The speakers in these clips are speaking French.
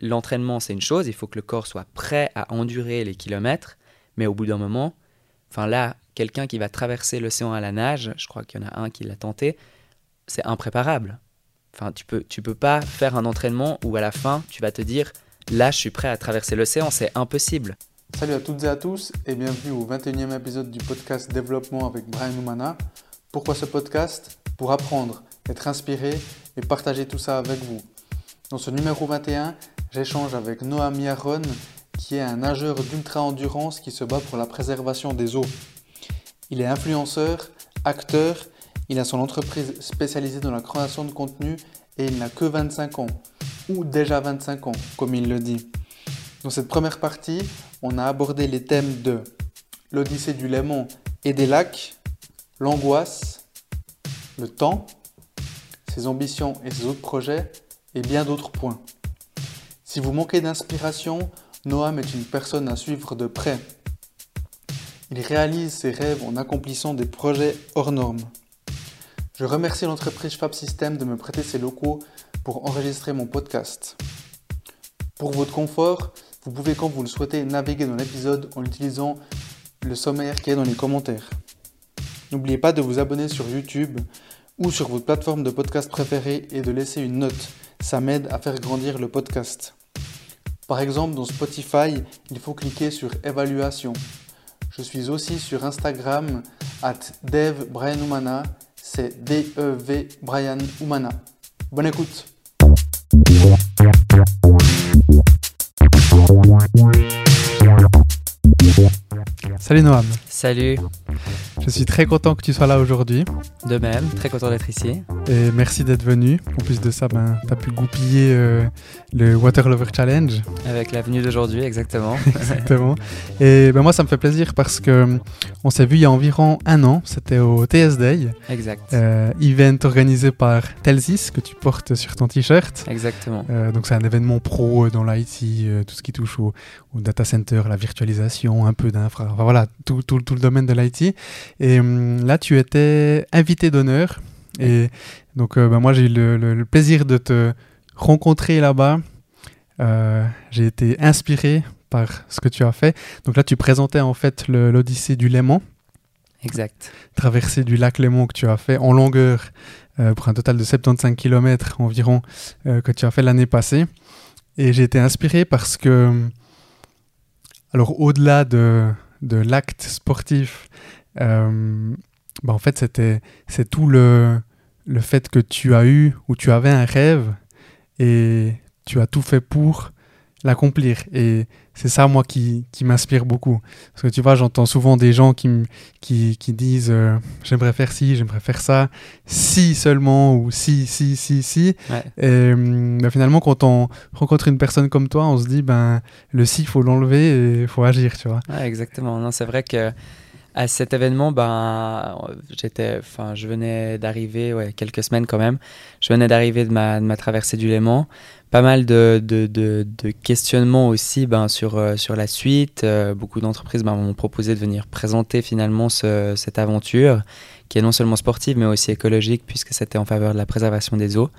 l'entraînement, c'est une chose, il faut que le corps soit prêt à endurer les kilomètres, mais au bout d'un moment, enfin là, quelqu'un qui va traverser l'océan à la nage, je crois qu'il y en a un qui l'a tenté, c'est impréparable. Enfin, tu peux, tu peux pas faire un entraînement où à la fin, tu vas te dire, là, je suis prêt à traverser l'océan, c'est impossible. Salut à toutes et à tous et bienvenue au 21e épisode du podcast Développement avec Brian Oumana. Pourquoi ce podcast? Pour apprendre, être inspiré et partager tout ça avec vous. Dans ce numéro 21, j'échange avec Noam Yaron, qui est un nageur d'ultra-endurance qui se bat pour la préservation des eaux. Il est influenceur, acteur, il a son entreprise spécialisée dans la création de contenu et il n'a que 25 ans, ou déjà 25 ans, comme il le dit. Dans cette première partie, on a abordé les thèmes de l'Odyssée du Léman et des lacs, l'angoisse, le temps, ses ambitions et ses autres projets, et bien d'autres points. Si vous manquez d'inspiration, Noam est une personne à suivre de près. Il réalise ses rêves en accomplissant des projets hors normes. Je remercie l'entreprise Fab System de me prêter ses locaux pour enregistrer mon podcast. Pour votre confort, vous pouvez quand vous le souhaitez naviguer dans l'épisode en utilisant le sommaire qui est dans les commentaires. N'oubliez pas de vous abonner sur YouTube ou sur votre plateforme de podcast préférée et de laisser une note. Ça m'aide à faire grandir le podcast. Par exemple, dans Spotify, il faut cliquer sur Évaluation. Je suis aussi sur Instagram, at Dev c'est D-E-V Brian Oumana. Bonne écoute! Salut Noam. Salut. Je suis très content que tu sois là aujourd'hui. De même, très content d'être ici. Et merci d'être venu. En plus de ça, ben, tu as pu goupiller euh, le Water Lover Challenge. Avec l'avenue d'aujourd'hui, exactement. exactement. Et ben, moi, ça me fait plaisir parce que euh, on s'est vu il y a environ un an. C'était au TS Day. Exact. Euh, event organisé par Telsis que tu portes sur ton t-shirt. Exactement. donc, c'est un événement pro dans l'IT, tout ce qui touche au, data center, la virtualisation, un peu d'infra. Enfin, voilà, tout, tout, tout le domaine de l'IT. Et hum, là, tu étais invité d'honneur. Et donc, euh, bah, moi, j'ai eu le, plaisir de te rencontrer là-bas. Euh, j'ai été inspiré par ce que tu as fait. Donc là, tu présentais en fait l'Odyssée du Léman. Exact. Traversée du lac Léman que tu as fait en longueur euh, pour un total de 75 km environ que tu as fait l'année passée. Et j'ai été inspiré parce que, alors au-delà de, de l'acte sportif euh, bah, en fait, c'était c'est tout le, le fait que tu as eu ou tu avais un rêve et tu as tout fait pour l'accomplir. Et c'est ça, moi, qui, qui m'inspire beaucoup. Parce que tu vois, j'entends souvent des gens qui, qui, qui disent euh, j'aimerais faire ci, j'aimerais faire ça, si seulement, ou si, si, si, si. Et euh, bah, finalement, quand on rencontre une personne comme toi, on se dit ben, le si, il faut l'enlever et il faut agir, tu vois. exactement. Non, c'est vrai que à cet événement, ben, j'étais, enfin, je venais d'arriver, ouais, quelques semaines quand même. Je venais d'arriver de ma, de ma, traversée du Léman. Pas mal de, de, de, questionnements aussi ben, sur, euh, sur la suite. Euh, beaucoup d'entreprises ben, m'ont proposé de venir présenter finalement ce, cette aventure, qui est non seulement sportive, mais aussi écologique, puisque c'était en faveur de la préservation des eaux.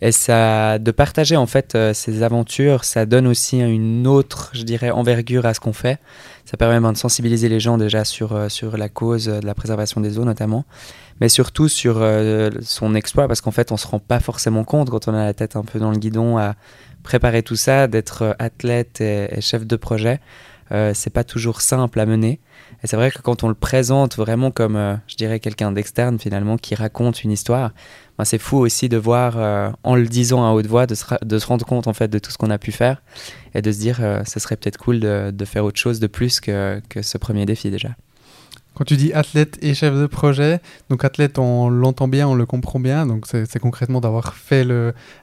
Et ça, de partager en fait euh, ces aventures, ça donne aussi une autre, je dirais, envergure à ce qu'on fait. Ça permet de sensibiliser les gens déjà sur, euh, sur la cause de la préservation des eaux notamment, mais surtout sur euh, son exploit, parce qu'en fait on se rend pas forcément compte quand on a la tête un peu dans le guidon à préparer tout ça, d'être athlète et, chef de projet. Euh, c'est pas toujours simple à mener. Et c'est vrai que quand on le présente vraiment comme, je dirais, quelqu'un d'externe finalement qui raconte une histoire, c'est fou aussi de voir, euh, en le disant à haute voix, de se, rendre compte en fait de tout ce qu'on a pu faire et de se dire, euh, ce serait peut-être cool de, faire autre chose de plus que, ce premier défi déjà. Quand tu dis athlète et chef de projet, donc athlète, on l'entend bien, on le comprend bien, donc c'est concrètement d'avoir fait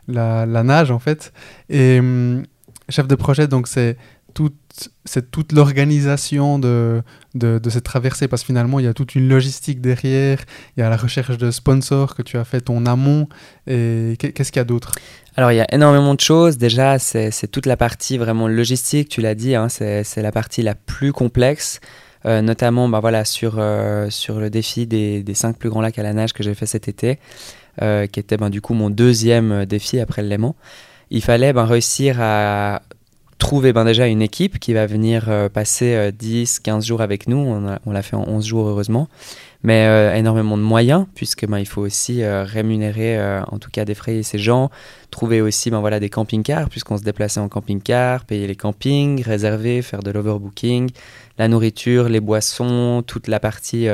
la, nage en fait. Et hum, chef de projet, donc c'est c'est toute l'organisation de, de, cette traversée, parce que finalement, il y a toute une logistique derrière, il y a la recherche de sponsors que tu as fait en amont, et qu'est-ce qu'il y a d'autre? Alors il y a énormément de choses. Déjà, c'est toute la partie vraiment logistique, tu l'as dit, hein, c'est la partie la plus complexe. Euh, notamment bah, voilà, sur, euh, sur le défi des, des cinq plus grands lacs à la nage que j'ai fait cet été, euh, qui était ben, du coup mon deuxième défi après le Léman. il fallait ben, réussir à trouver ben, déjà une équipe qui va venir euh, passer 10, 15 jours avec nous. On, l'a fait en 11 jours, heureusement. Mais énormément de moyens, puisque ben, il faut aussi rémunérer, en tout cas défrayer ces gens, trouver aussi ben, voilà, des camping-cars, puisqu'on se déplaçait en camping-car, payer les campings, réserver, faire de l'overbooking, la nourriture, les boissons, toute la partie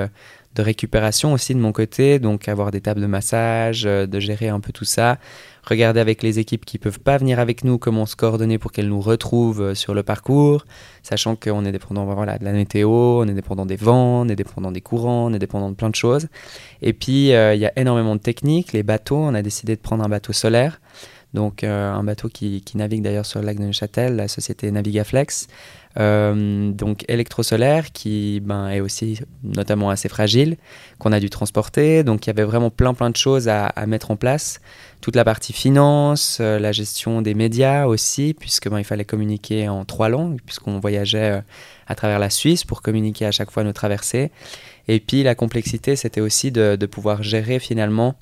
de récupération aussi de mon côté, donc avoir des tables de massage, euh, de gérer un peu tout ça, regarder avec les équipes qui peuvent pas venir avec nous comment se coordonner pour qu'elles nous retrouvent euh, sur le parcours, sachant qu'on est dépendant voilà, de la météo, on est dépendant des vents, on est dépendant des courants, on est dépendant de plein de choses. Et puis euh, il y a énormément de techniques, les bateaux, on a décidé de prendre un bateau solaire. Donc un bateau qui, navigue d'ailleurs sur le lac de Neuchâtel, la société Navigaflex, euh, donc électrosolaire qui ben, est aussi notamment assez fragile, qu'on a dû transporter. Donc il y avait vraiment plein plein de choses à, mettre en place. Toute la partie finance, euh, la gestion des médias aussi, puisque ben, il fallait communiquer en trois langues, puisqu'on voyageait euh, à travers la Suisse pour communiquer à chaque fois nos traversées. Et puis la complexité, c'était aussi de pouvoir gérer finalement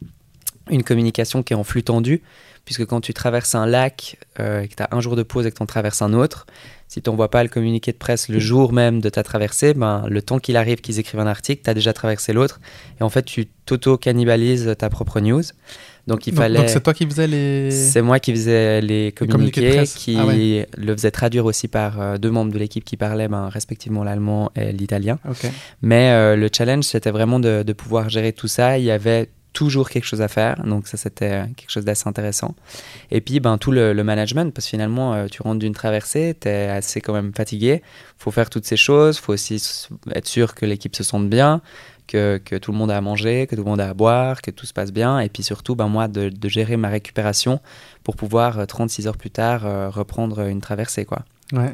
une communication qui est en flux tendu, puisque quand tu traverses un lac euh, et que tu as un jour de pause et que tu en traverses un autre, si tu n'envoies pas le communiqué de presse le jour même de ta traversée, ben, le temps qu'il arrive qu'ils écrivent un article, tu as déjà traversé l'autre, et en fait tu t'auto-cannibalises ta propre news. Donc il fallait. Donc c'est toi qui faisais les. C'est moi qui faisais les communiqués, qui ah le faisait traduire aussi par euh, deux membres de l'équipe qui parlaient ben, respectivement l'allemand et l'italien. Mais euh, le challenge c'était vraiment de, de, pouvoir gérer tout ça. Il y avait toujours quelque chose à faire. Donc ça, c'était quelque chose d'assez intéressant. Et puis, ben, tout le, management, parce que finalement, euh, tu rentres d'une traversée, tu es assez quand même fatigué. faut faire toutes ces choses. faut aussi être sûr que l'équipe se sente bien, que, que, tout le monde a à manger, que tout le monde a à boire, que tout se passe bien. Et puis surtout, ben, moi, de, gérer ma récupération pour pouvoir, 36 euh, heures plus tard, euh, reprendre une traversée. Quoi. Ouais.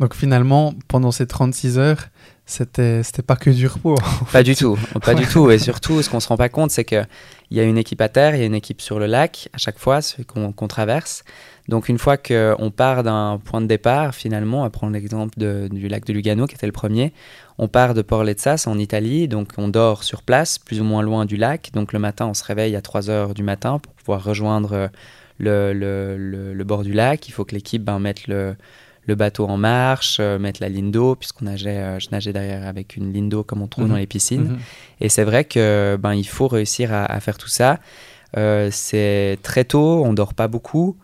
Donc finalement, pendant ces 36 heures, c'était c'était pas que du repos. Pas du tout, pas du tout. Et surtout, ce qu'on se rend pas compte, c'est que il y a une équipe à terre, il y a une équipe sur le lac à chaque fois qu'on traverse. Donc une fois qu'on part d'un point de départ, finalement, à prendre l'exemple du lac de Lugano qui était le premier, on part de Port Letsas en Italie, donc on dort sur place, plus ou moins loin du lac. Donc le matin, on se réveille à 3 heures du matin pour pouvoir rejoindre le, le, le, bord du lac. Il faut que l'équipe ben, mette le le bateau en marche, euh, mettre la lindo, puisqu'on nageait, euh, je nageais derrière avec une lindo comme on trouve dans mhm. les piscines. Mhm. Et c'est vrai que ben il faut réussir à, faire tout ça. Euh, c'est très tôt, on dort pas beaucoup.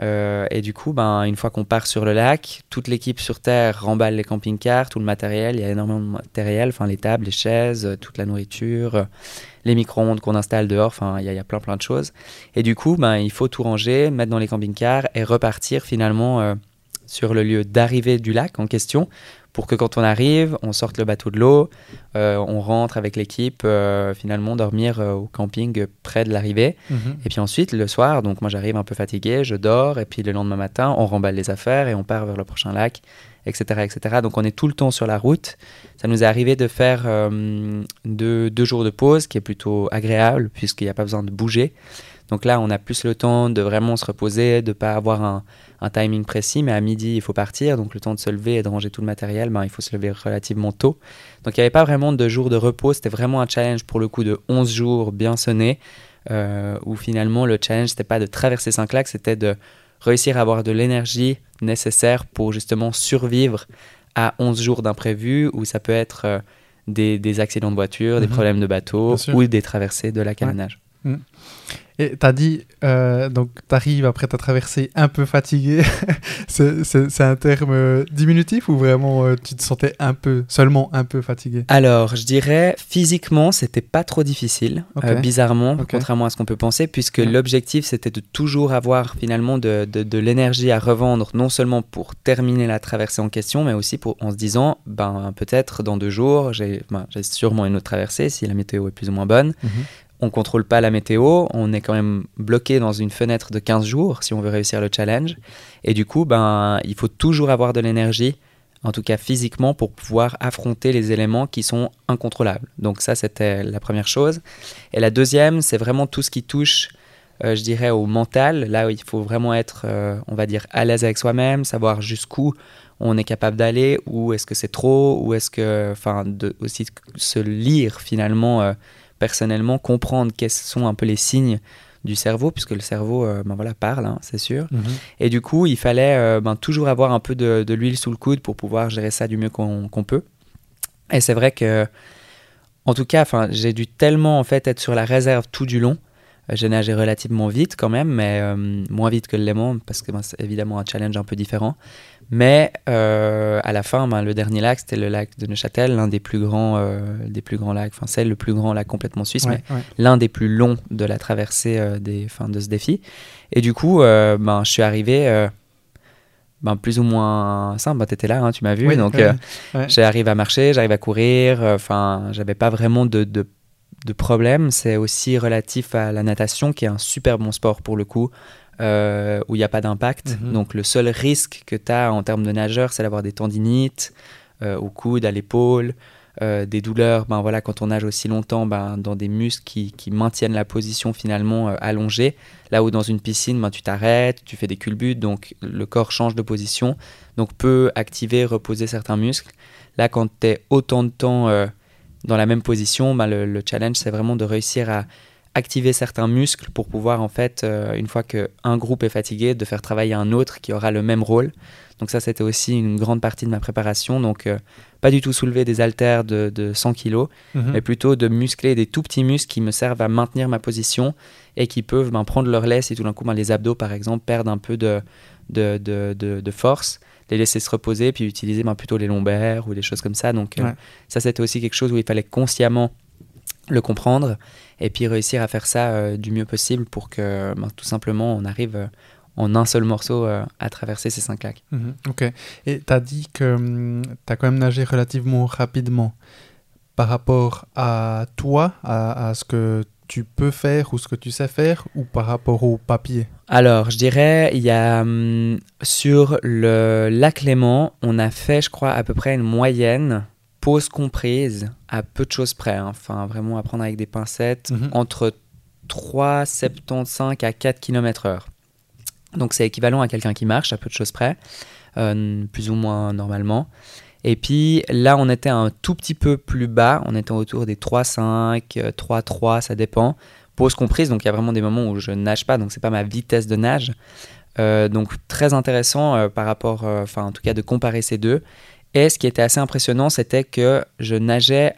et du coup, ben, une fois qu'on part sur le lac, toute l'équipe sur Terre remballe les camping-cars, tout le matériel. Il y a énormément de matériel, enfin les tables, les chaises, toute la nourriture, les micro-ondes qu'on installe dehors. Enfin, il y, a plein plein de choses. Et du coup, ben, il faut tout ranger, mettre dans les camping-cars et repartir finalement sur le lieu d'arrivée du lac en question pour que quand on arrive, on sorte le bateau de l'eau, euh, on rentre avec l'équipe, euh, finalement dormir euh, au camping près de l'arrivée. Mhm. Et puis ensuite, le soir, donc moi j'arrive un peu fatigué, je dors, et puis le lendemain matin, on remballe les affaires et on part vers le prochain lac, etc. etc. Donc on est tout le temps sur la route. Ça nous est arrivé de faire deux, deux, jours de pause, qui est plutôt agréable, puisqu'il n'y a pas besoin de bouger. Donc là, on a plus le temps de vraiment se reposer, de ne pas avoir un, un timing précis, mais à midi, il faut partir. Donc, le temps de se lever et de ranger tout le matériel, ben, il faut se lever relativement tôt. Donc, il n'y avait pas vraiment de jours de repos. C'était vraiment un challenge pour le coup de 11 jours bien sonnés, euh, où finalement, le challenge, n'était pas de traverser 5 lacs, c'était de réussir à avoir de l'énergie nécessaire pour justement survivre à 11 jours d'imprévu, où ça peut être euh, des, accidents de voiture, des mhm. problèmes de bateau ou des traversées de la à nage. Et tu as dit, euh, donc tu arrives après ta traversée un peu fatigué. c'est un terme diminutif ou vraiment euh, tu te sentais un peu, seulement un peu fatigué? Alors, je dirais physiquement, c'était pas trop difficile, euh, bizarrement, contrairement à ce qu'on peut penser, puisque l'objectif c'était de toujours avoir finalement de, de, l'énergie à revendre, non seulement pour terminer la traversée en question, mais aussi pour, en se disant, ben peut-être dans deux jours, j'ai ben, sûrement une autre traversée si la météo est plus ou moins bonne. Mhm on contrôle pas la météo, on est quand même bloqué dans une fenêtre de 15 jours si on veut réussir le challenge. Et du coup, ben, il faut toujours avoir de l'énergie, en tout cas physiquement, pour pouvoir affronter les éléments qui sont incontrôlables. Donc ça, c'était la première chose. Et la deuxième, c'est vraiment tout ce qui touche, euh, je dirais, au mental. Là, où il faut vraiment être, euh, on va dire, à l'aise avec soi-même, savoir jusqu'où on est capable d'aller, ou est-ce que c'est trop, ou est-ce que, enfin, aussi se lire finalement. Euh, personnellement comprendre quels sont un peu les signes du cerveau, puisque le cerveau ben voilà, parle, hein, c'est sûr. Mhm. Et du coup, il fallait ben, toujours avoir un peu de, de l'huile sous le coude pour pouvoir gérer ça du mieux qu'on peut. Et c'est vrai que, en tout cas, j'ai dû tellement en fait être sur la réserve tout du long. Euh, j'ai nagé relativement vite quand même, mais euh, moins vite que le Léman, parce que ben, c'est évidemment un challenge un peu différent. Mais euh, à la fin, ben, le dernier lac, c'était le lac de Neuchâtel, l'un des plus grands, des plus grands lacs. Enfin, c'est le plus grand lac complètement suisse, mais l'un des plus longs de la traversée des, fin, de ce défi. Et du coup, ben, je suis arrivé ben, plus ou moins simple. Ben, tu étais là, hein, tu m'as vu. donc, j'arrive à marcher, j'arrive à courir. Enfin, j'avais pas vraiment de, de, de problème. C'est aussi relatif à la natation, qui est un super bon sport pour le coup. Euh, où il n'y a pas d'impact. Mhm. Donc le seul risque que tu as en termes de nageur, c'est d'avoir des tendinites euh, au coude, à l'épaule, euh, des douleurs. Ben voilà, quand on nage aussi longtemps, ben, dans des muscles qui, qui maintiennent la position finalement allongée. Là où dans une piscine, ben, tu t'arrêtes, tu fais des culbutes, donc le corps change de position, donc peut activer, reposer certains muscles. Là, quand tu es autant de temps dans la même position, ben, le, le challenge, c'est vraiment de réussir à activer certains muscles pour pouvoir en fait, euh, une fois qu'un groupe est fatigué, de faire travailler un autre qui aura le même rôle. Donc ça, c'était aussi une grande partie de ma préparation. Donc euh, pas du tout soulever des haltères de, de 100 kg, mhm. mais plutôt de muscler des tout petits muscles qui me servent à maintenir ma position et qui peuvent ben, prendre leur lait si tout d'un coup ben, les abdos, par exemple, perdent un peu de, de, de, de force les laisser se reposer, puis utiliser ben, plutôt les lombaires ou des choses comme ça. Donc euh, ça, c'était aussi quelque chose où il fallait consciemment le comprendre et puis réussir à faire ça euh, du mieux possible pour que ben, tout simplement on arrive euh, en un seul morceau à traverser ces cinq lacs. Mhm, ok. Et tu as dit que hum, tu as quand même nagé relativement rapidement par rapport à toi, à, à ce que tu peux faire ou ce que tu sais faire ou par rapport au papier? Alors, je dirais, il y a hum, sur le lac Léman, on a fait, je crois, à peu près une moyenne, pause comprise, à peu de choses près. Hein. Enfin, vraiment à prendre avec des pincettes, mhm. entre 3,75 à 4 km/h. Donc, c'est équivalent à quelqu'un qui marche, à peu de choses près, euh, plus ou moins normalement. Et puis là, on était un tout petit peu plus bas, on était autour des 3,5, 3,3, ça dépend. Pause comprise, donc il y a vraiment des moments où je nage pas, donc c'est pas ma vitesse de nage. Euh, donc très intéressant euh, par rapport, euh, enfin en tout cas de comparer ces deux. Et ce qui était assez impressionnant, c'était que je nageais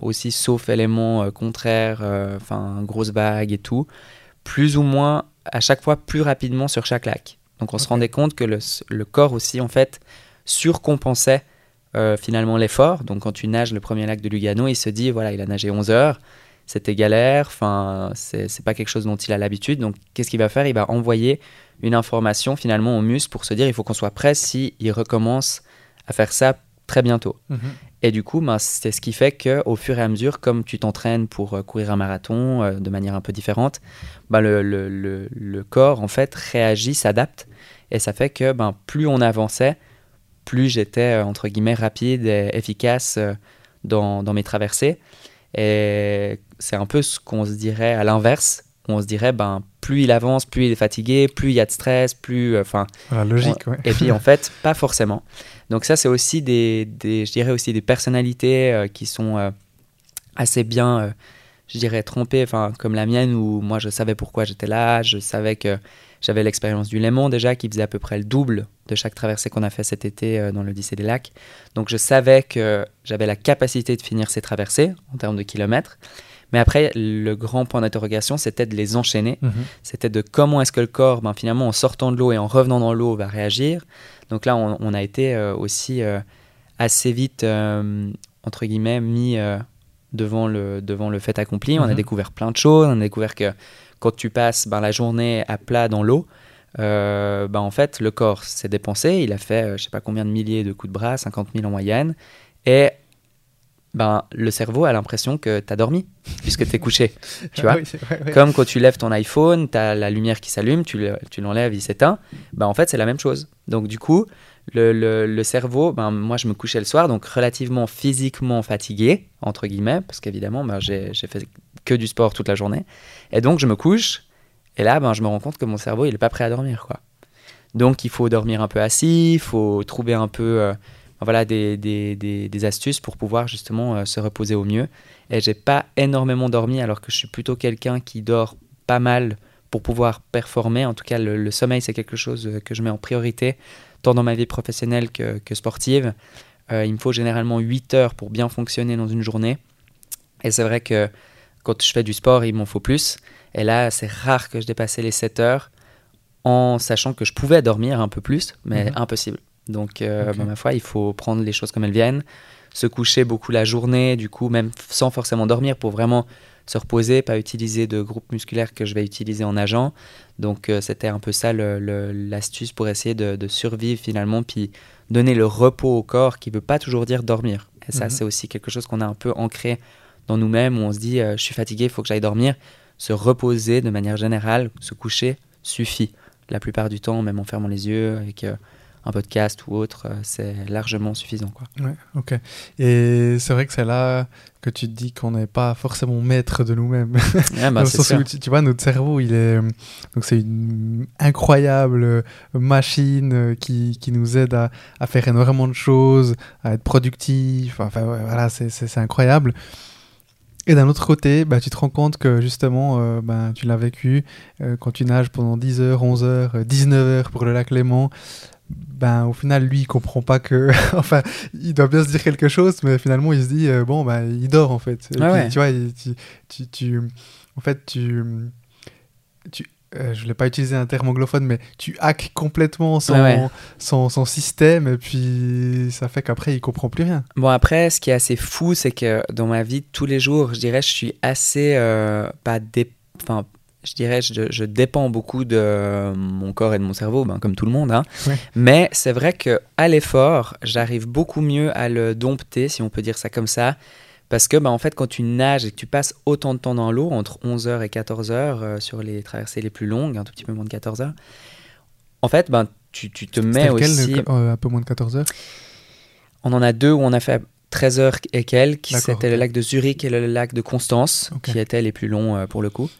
aussi, sauf éléments contraires, enfin grosse vague et tout, plus ou moins à chaque fois plus rapidement sur chaque lac. Donc on se rendait compte que le, le corps aussi en fait surcompensait euh, finalement l'effort. Donc quand tu nages le premier lac de Lugano, il se dit voilà, il a nagé 11 heures, c'était galère, enfin, c'est pas quelque chose dont il a l'habitude. Donc qu'est-ce qu'il va faire? Il va envoyer une information finalement au muscle pour se dire il faut qu'on soit prêt si il recommence à faire ça très bientôt. Mhm. Et du coup, ben, c'est ce qui fait qu'au fur et à mesure, comme tu t'entraînes pour euh, courir un marathon euh, de manière un peu différente, ben, le, le, le, corps en fait réagit, s'adapte. Et ça fait que ben, plus on avançait, plus j'étais, euh, entre guillemets, rapide et efficace euh, dans, dans mes traversées. Et c'est un peu ce qu'on se dirait à l'inverse. On se dirait, ben, plus il avance, plus il est fatigué, plus il y a de stress, plus. Euh, enfin. logique, ouais. Et puis, en fait, pas forcément. Donc, ça, c'est aussi des, des, je dirais aussi des personnalités qui sont assez bien, je dirais, trompées, enfin, comme la mienne, où moi, je savais pourquoi j'étais là, je savais que j'avais l'expérience du Léman déjà, qui faisait à peu près le double de chaque traversée qu'on a fait cet été euh, dans l'Odyssée des lacs. Donc je savais que j'avais la capacité de finir ces traversées en termes de kilomètres. Mais après, le grand point d'interrogation, c'était de les enchaîner. Mhm. C'était de comment est-ce que le corps, ben, finalement, en sortant de l'eau et en revenant dans l'eau, va réagir. Donc là, on, a été euh, aussi euh, assez vite, entre guillemets, mis devant, le, devant le fait accompli. On a mhm. découvert plein de choses. On a découvert que quand tu passes ben, la journée à plat dans l'eau, euh, ben, en fait, le corps s'est dépensé. Il a fait, euh, je sais pas combien de milliers de coups de bras, 50 000 en moyenne. Et ben, le cerveau a l'impression que tu as dormi, puisque tu es couché. tu vois Comme quand tu lèves ton iPhone, tu as la lumière qui s'allume, tu l'enlèves, il s'éteint. Ben, en fait, c'est la même chose. Donc, du coup, le, le, cerveau, ben, moi, je me couchais le soir, donc relativement physiquement fatigué, entre guillemets, parce qu'évidemment, ben, j'ai fait que du sport toute la journée. Et donc, je me couche, et là, ben, je me rends compte que mon cerveau, il n'est pas prêt à dormir. quoi. Donc, il faut dormir un peu assis, il faut trouver un peu euh, voilà, des, des, des, astuces pour pouvoir justement euh, se reposer au mieux. Et j'ai pas énormément dormi, alors que je suis plutôt quelqu'un qui dort pas mal pour pouvoir performer. En tout cas, le, sommeil, c'est quelque chose que je mets en priorité, tant dans ma vie professionnelle que, que sportive. Euh, il me faut généralement 8 heures pour bien fonctionner dans une journée. Et c'est vrai que quand je fais du sport, il m'en faut plus. Et là, c'est rare que je dépassais les 7 heures en sachant que je pouvais dormir un peu plus, mais mhm. impossible. Donc, euh, bah, ma foi, il faut prendre les choses comme elles viennent, se coucher beaucoup la journée, du coup, même sans forcément dormir, pour vraiment se reposer, pas utiliser de groupe musculaire que je vais utiliser en nageant. Donc, euh, c'était un peu ça l'astuce pour essayer de, survivre finalement, puis donner le repos au corps qui ne veut pas toujours dire dormir. Et ça, mhm. c'est aussi quelque chose qu'on a un peu ancré dans nous-mêmes, où on se dit, euh, je suis fatigué, il faut que j'aille dormir. Se reposer de manière générale, se coucher, suffit. La plupart du temps, même en fermant les yeux, avec un podcast ou autre, euh, c'est largement suffisant. Quoi. Ouais, ok. Et c'est vrai que c'est là que tu te dis qu'on n'est pas forcément maître de nous-mêmes. Ah bah, tu, vois, notre cerveau, il est. Donc, c'est une incroyable machine qui, qui nous aide à, à, faire énormément de choses, à être productif. Enfin, voilà, c'est incroyable. Et d'un autre côté, bah, tu te rends compte que justement, euh, bah, tu l'as vécu euh, quand tu nages pendant 10 heures, 11 heures, 19 heures pour le lac Léman ben au final lui il comprend pas que enfin il doit bien se dire quelque chose mais finalement il se dit euh, bon ben il dort en fait. Tu vois tu, tu, en fait tu tu euh, je voulais pas utiliser un terme anglophone mais tu hackes complètement son, son, son, système et puis ça fait qu'après il comprend plus rien. Bon après ce qui est assez fou c'est que dans ma vie tous les jours je dirais je suis assez euh, pas dé... enfin je dirais, je, je, dépends beaucoup de mon corps et de mon cerveau, ben, comme tout le monde. Hein. Mais c'est vrai que à l'effort, j'arrive beaucoup mieux à le dompter, si on peut dire ça comme ça. Parce que, ben, en fait, quand tu nages et que tu passes autant de temps dans l'eau, entre 11h et 14h, euh, sur les traversées les plus longues, un tout petit peu moins de 14 h en fait, ben, tu, tu te mets aussi... Euh, un peu moins de 14 h On en a deux où on a fait 13 heures et quelques. C'était le lac de Zurich et le lac de Constance, qui étaient les plus longs euh, pour le coup.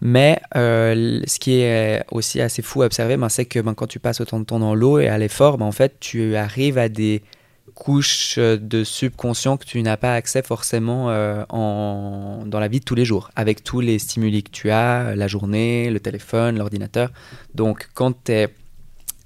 Mais euh, ce qui est aussi assez fou à observer, ben, c'est que ben, quand tu passes autant de temps dans l'eau et à l'effort, ben, en fait, tu arrives à des couches euh, de subconscient que tu n'as pas accès forcément en, dans la vie de tous les jours, avec tous les stimuli que tu as, la journée, le téléphone, l'ordinateur. Donc quand tu es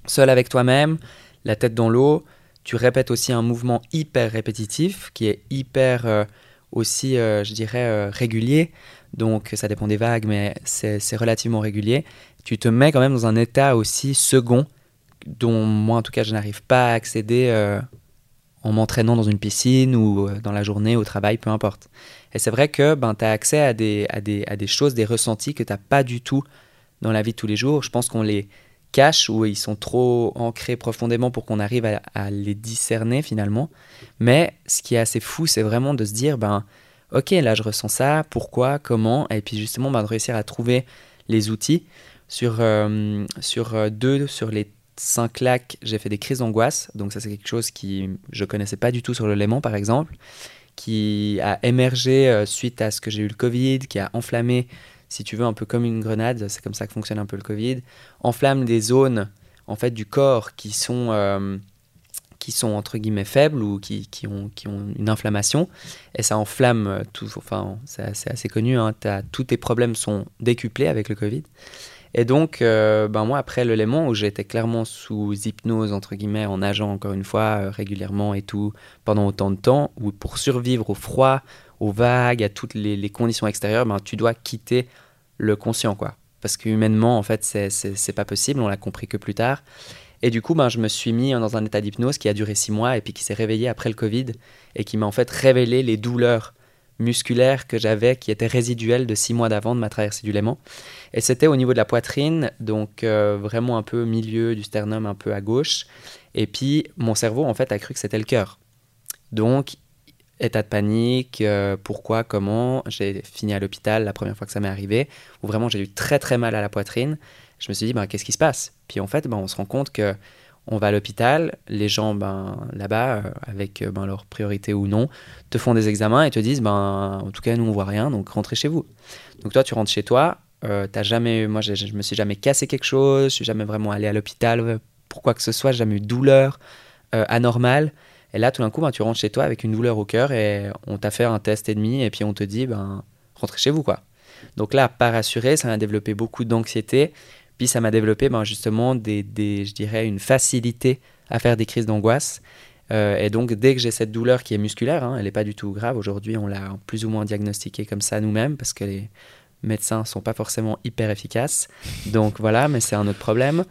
seul avec toi-même, la tête dans l'eau, tu répètes aussi un mouvement hyper répétitif qui est hyper euh, aussi, euh, je dirais, euh, régulier. Donc ça dépend des vagues, mais c'est relativement régulier. Tu te mets quand même dans un état aussi second, dont moi en tout cas je n'arrive pas à accéder en m'entraînant dans une piscine ou dans la journée, au travail, peu importe. Et c'est vrai que ben, tu as accès à des, à, des, à des choses, des ressentis que tu n'as pas du tout dans la vie de tous les jours. Je pense qu'on les, cachent ou ils sont trop ancrés profondément pour qu'on arrive à, les discerner finalement. Mais ce qui est assez fou, c'est vraiment de se dire, ben, ok, là je ressens ça, pourquoi, comment, et puis justement ben, de réussir à trouver les outils. Sur, euh, sur euh, deux, sur les cinq lacs, j'ai fait des crises d'angoisse, donc ça c'est quelque chose qui je connaissais pas du tout sur le Léman par exemple, qui a émergé euh, suite à ce que j'ai eu le Covid, qui a enflammé si tu veux, un peu comme une grenade, c'est comme ça que fonctionne un peu le Covid, enflamme des zones en fait du corps qui sont, euh, qui sont entre guillemets faibles ou qui, qui, ont, qui ont une inflammation et ça enflamme tout. Enfin, c'est assez, connu, hein, tous tes problèmes sont décuplés avec le Covid. Et donc, euh, ben moi, après le Léman, où j'étais clairement sous hypnose, entre guillemets, en nageant encore une fois euh, régulièrement et tout, pendant autant de temps, ou pour survivre au froid, aux vagues, à toutes les, conditions extérieures, ben, tu dois quitter le conscient, quoi. Parce qu'humainement, en fait, c'est pas possible, on l'a compris que plus tard. Et du coup, ben, je me suis mis dans un état d'hypnose qui a duré six mois et puis qui s'est réveillé après le Covid et qui m'a en fait révélé les douleurs musculaires que j'avais qui étaient résiduelles de six mois d'avant de ma traversée du Léman. Et c'était au niveau de la poitrine, donc euh, vraiment un peu milieu du sternum, un peu à gauche. Et puis mon cerveau, en fait, a cru que c'était le cœur. Donc état de panique, euh, pourquoi, comment. J'ai fini à l'hôpital la première fois que ça m'est arrivé, où vraiment j'ai eu très très mal à la poitrine. Je me suis dit, ben, qu'est-ce qui se passe? Puis en fait, ben, on se rend compte que on va à l'hôpital, les gens ben, là-bas, euh, avec euh, ben, leur priorité ou non, te font des examens et te disent, ben, en tout cas, nous on voit rien, donc rentrez chez vous. Donc toi, tu rentres chez toi, euh, as jamais, moi je, me suis jamais cassé quelque chose, je suis jamais vraiment allé à l'hôpital pour quoi que ce soit, j'ai jamais eu douleur anormale. Et là, tout d'un coup, ben, tu rentres chez toi avec une douleur au cœur et on t'a fait un test et demi et puis on te dit, ben, rentrez chez vous, quoi. Donc là, pas rassuré, ça m'a développé beaucoup d'anxiété. Puis ça m'a développé ben, justement des, je dirais, une facilité à faire des crises d'angoisse. Euh, et donc, dès que j'ai cette douleur qui est musculaire, hein, elle n'est pas du tout grave. Aujourd'hui, on l'a plus ou moins diagnostiquée comme ça nous-mêmes parce que les médecins sont pas forcément hyper efficaces. Donc voilà, mais c'est un autre problème.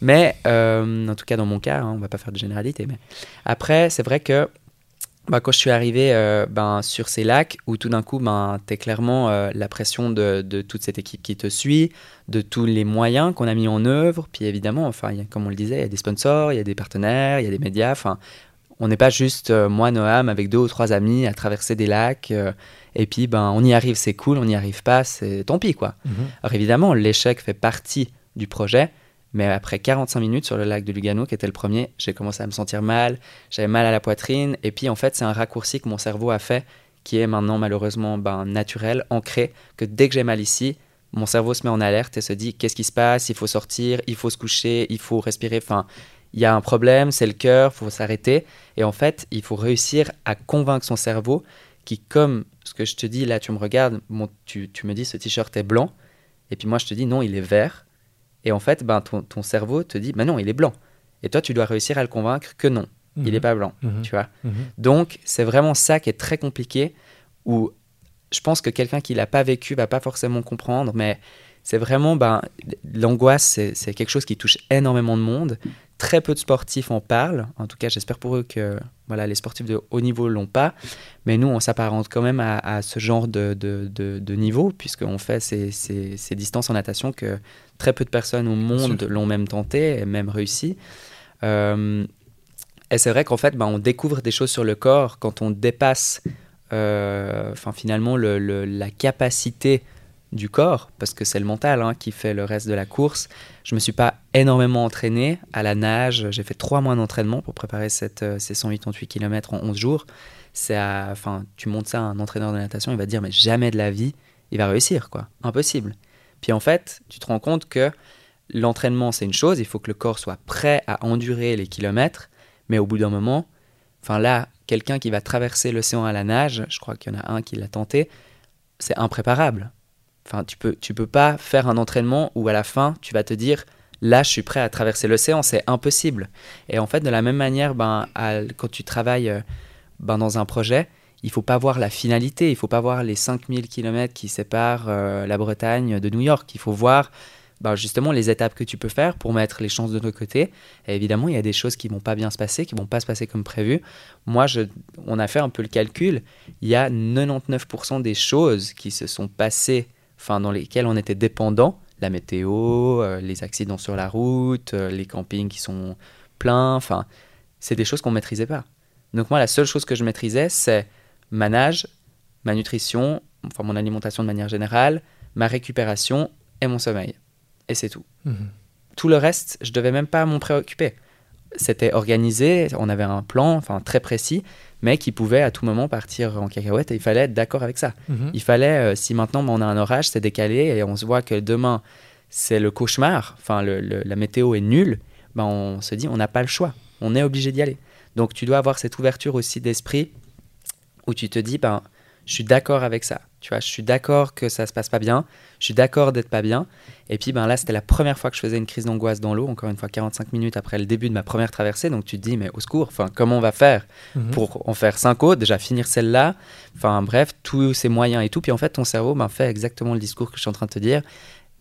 Mais euh, en tout cas, dans mon cas, hein, on ne va pas faire de généralité. Mais après, c'est vrai que bah, quand je suis arrivé euh, ben, sur ces lacs, où tout d'un coup, ben, tu es clairement euh, la pression de, de, toute cette équipe qui te suit, de tous les moyens qu'on a mis en œuvre. Puis évidemment, enfin, comme on le disait, il y a des sponsors, il y a des partenaires, il y a des médias. Enfin, on n'est pas juste euh, moi, Noam, avec deux ou trois amis à traverser des lacs. et puis, ben, on y arrive, c'est cool, on n'y arrive pas, c'est tant pis. quoi. Mm-hmm. Alors évidemment, l'échec fait partie du projet. Mais après 45 minutes sur le lac de Lugano, qui était le premier, j'ai commencé à me sentir mal, j'avais mal à la poitrine. Et puis en fait, c'est un raccourci que mon cerveau a fait, qui est maintenant malheureusement ben, naturel, ancré, que dès que j'ai mal ici, mon cerveau se met en alerte et se dit qu'est-ce qui se passe, il faut sortir, il faut se coucher, il faut respirer. Enfin, il y a un problème, c'est le cœur, il faut s'arrêter. Et en fait, il faut réussir à convaincre son cerveau qui, comme ce que je te dis, là tu me regardes, tu, tu me dis ce t-shirt est blanc, et puis moi je te dis non, il est vert et en fait, ben, ton, ton cerveau te dit, ben non, il est blanc. Et toi, tu dois réussir à le convaincre que non, il n'est mhm. pas blanc, mhm. tu vois. Mhm. Donc, c'est vraiment ça qui est très compliqué, où je pense que quelqu'un qui l'a pas vécu va pas forcément comprendre, mais c'est vraiment, ben, l'angoisse, c'est quelque chose qui touche énormément de monde. Très peu de sportifs en parlent. En tout cas, j'espère pour eux que voilà, les sportifs de haut niveau l'ont pas. Mais nous, on s'apparente quand même à, ce genre de, de, de, niveau, puisqu'on fait ces, ces, ces, distances en natation que très peu de personnes au monde l'ont même tenté et même réussi. Euh, et c'est vrai qu'en fait, bah, on découvre des choses sur le corps quand on dépasse euh, finalement le, la capacité du corps, parce que c'est le mental hein, qui fait le reste de la course. Je me suis pas énormément entraîné à la nage. J'ai fait trois mois d'entraînement pour préparer cette, euh, ces 188 km en 11 jours. C'est enfin, tu montes ça à un entraîneur de natation, il va dire mais jamais de la vie, il va réussir quoi, impossible. Puis en fait, tu te rends compte que l'entraînement, c'est une chose, il faut que le corps soit prêt à endurer les kilomètres, mais au bout d'un moment, enfin là, quelqu'un qui va traverser l'océan à la nage, je crois qu'il y en a un qui l'a tenté, c'est impréparable. Enfin, tu peux, tu peux pas faire un entraînement où à la fin, tu vas te dire, là, je suis prêt à traverser l'océan, c'est impossible. Et en fait, de la même manière, ben, quand tu travailles euh, ben, dans un projet, il faut pas voir la finalité, il faut pas voir les 5000 km qui séparent euh, la Bretagne de New York. Il faut voir bah, justement les étapes que tu peux faire pour mettre les chances de ton côté. Évidemment, il y a des choses qui vont pas bien se passer, qui vont pas se passer comme prévu. Moi, je, on a fait un peu le calcul. Il y a 99% des choses qui se sont passées, enfin dans lesquelles on était dépendant. La météo, euh, les accidents sur la route, euh, les campings qui sont pleins. Enfin, c'est des choses qu'on maîtrisait pas. Donc moi, la seule chose que je maîtrisais, c'est ma nage, ma nutrition, enfin mon alimentation de manière générale, ma récupération et mon sommeil. Et c'est tout. Mhm. Tout le reste, je devais même pas m'en préoccuper. C'était organisé, on avait un plan, enfin très précis, mais qui pouvait à tout moment partir en cacahuète et il fallait être d'accord avec ça. Mhm. Il fallait, euh, si maintenant on a un orage, c'est décalé et on se voit que demain c'est le cauchemar, enfin la météo est nulle, ben on se dit on n'a pas le choix, on est obligé d'y aller. Donc tu dois avoir cette ouverture aussi d'esprit où tu te dis, ben, je suis d'accord avec ça. Tu vois, je suis d'accord que ça se passe pas bien. Je suis d'accord d'être pas bien. Et puis, ben là, c'était la première fois que je faisais une crise d'angoisse dans l'eau. Encore une fois, 45 minutes après le début de ma première traversée. Donc, tu te dis, mais au secours, enfin, comment on va faire mhm. pour en faire cinq autres? Déjà, finir celle-là. Enfin, bref, tous ces moyens et tout. Puis, en fait, ton cerveau ben, fait exactement le discours que je suis en train de te dire.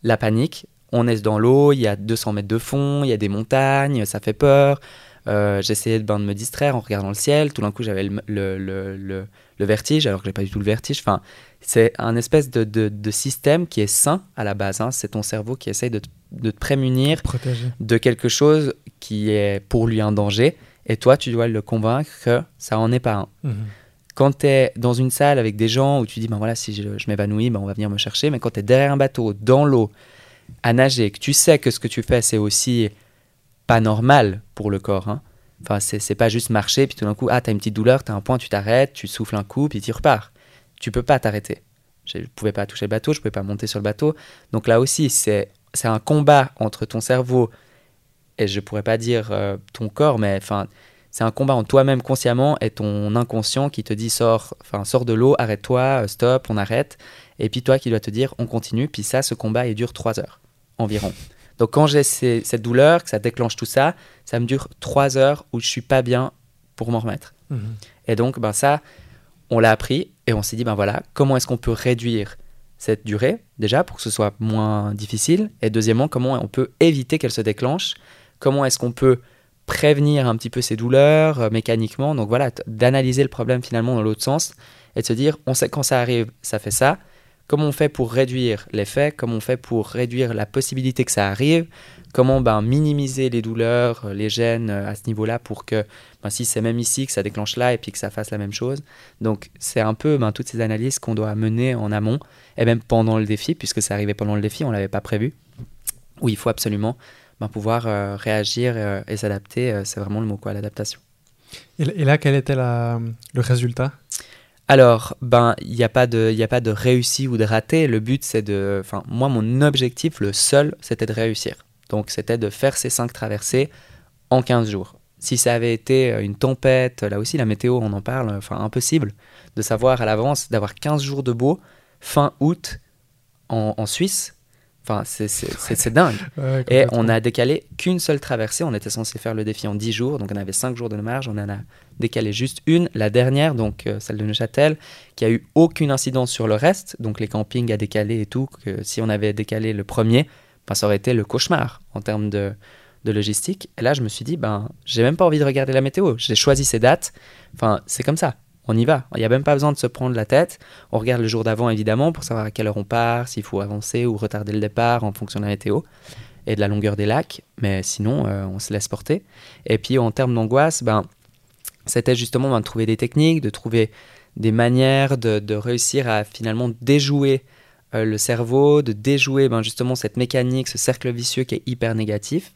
La panique. On est dans l'eau. Il y a 200 mètres de fond. Il y a des montagnes. Ça fait peur. Euh, j'essayais de, ben, de me distraire en regardant le ciel. Tout d'un coup, j'avais le, le, le le vertige, alors que j'ai pas du tout le vertige. Enfin, c'est un espèce de, de, système qui est sain à la base. Hein. C'est ton cerveau qui essaye de te, de te prémunir de quelque chose qui est pour lui un danger. Et toi, tu dois le convaincre que ça en est pas un. Mhm. Quand tu es dans une salle avec des gens où tu dis, ben voilà, si je, m'évanouis, ben on va venir me chercher. Mais quand tu es derrière un bateau, dans l'eau, à nager, que tu sais que ce que tu fais, c'est aussi pas normal pour le corps. Hein. Enfin, c'est pas juste marcher, puis tout d'un coup, ah, t'as une petite douleur, t'as un point, tu t'arrêtes, tu souffles un coup, puis tu repars. Tu peux pas t'arrêter. Je pouvais pas toucher le bateau, je pouvais pas monter sur le bateau. Donc là aussi, c'est un combat entre ton cerveau et je pourrais pas dire euh, ton corps, mais enfin, c'est un combat en toi-même consciemment et ton inconscient qui te dit sors, enfin, sors de l'eau, arrête-toi, euh, stop, on arrête. Et puis toi qui dois te dire, on continue. Puis ça, ce combat, il dure trois heures environ. Donc quand j'ai cette douleur, que ça déclenche tout ça, ça me dure trois heures où je suis pas bien pour m'en remettre. Mhm. Et donc, ben ça, on l'a appris et on s'est dit, ben voilà, comment est-ce qu'on peut réduire cette durée, déjà, pour que ce soit moins difficile? Et deuxièmement, comment on peut éviter qu'elle se déclenche? Comment est-ce qu'on peut prévenir un petit peu ces douleurs euh, mécaniquement? Donc voilà, d'analyser le problème finalement dans l'autre sens et de se dire, on sait quand ça arrive, ça fait ça. Comment on fait pour réduire l'effet Comment on fait pour réduire la possibilité que ça arrive? Comment ben, minimiser les douleurs, euh, les gènes euh, à ce niveau-là pour que ben, si c'est même ici que ça déclenche là et puis que ça fasse la même chose? Donc c'est un peu ben, toutes ces analyses qu'on doit mener en amont et même pendant le défi, puisque c'est arrivé pendant le défi, on ne l'avait pas prévu, où il faut absolument ben, pouvoir euh, réagir et s'adapter. c'est vraiment le mot quoi, l'adaptation. Et, là, quel était le résultat? Alors, ben, il n'y a pas de, il a pas de réussi ou de raté. Le but, c'est de, enfin, moi, mon objectif, le seul, c'était de réussir. Donc c'était de faire ces cinq traversées en 15 jours. Si ça avait été euh, une tempête, là aussi la météo on en parle, enfin impossible de savoir à l'avance, d'avoir 15 jours de beau fin août en, Suisse. Enfin, c'est dingue. et on a décalé qu'une seule traversée. On était censé faire le défi en 10 jours, donc on avait 5 jours de marge. On en a décalé juste une, la dernière, donc euh, celle de Neuchâtel, qui a eu aucune incidence sur le reste. Donc les campings à décaler et tout. Que si on avait décalé le premier, ça aurait été le cauchemar en termes de, logistique. Et là, je me suis dit, ben, j'ai même pas envie de regarder la météo. J'ai choisi ces dates. Enfin, c'est comme ça. On y va. Il n'y a même pas besoin de se prendre la tête. On regarde le jour d'avant, évidemment, pour savoir à quelle heure on part, s'il faut avancer ou retarder le départ en fonction de la météo et de la longueur des lacs. Mais sinon, euh, on se laisse porter. Et puis, en termes d'angoisse, ben, c'était justement ben, de trouver des techniques, de trouver des manières de, de réussir à finalement déjouer euh, le cerveau, de déjouer ben, justement cette mécanique, ce cercle vicieux qui est hyper négatif.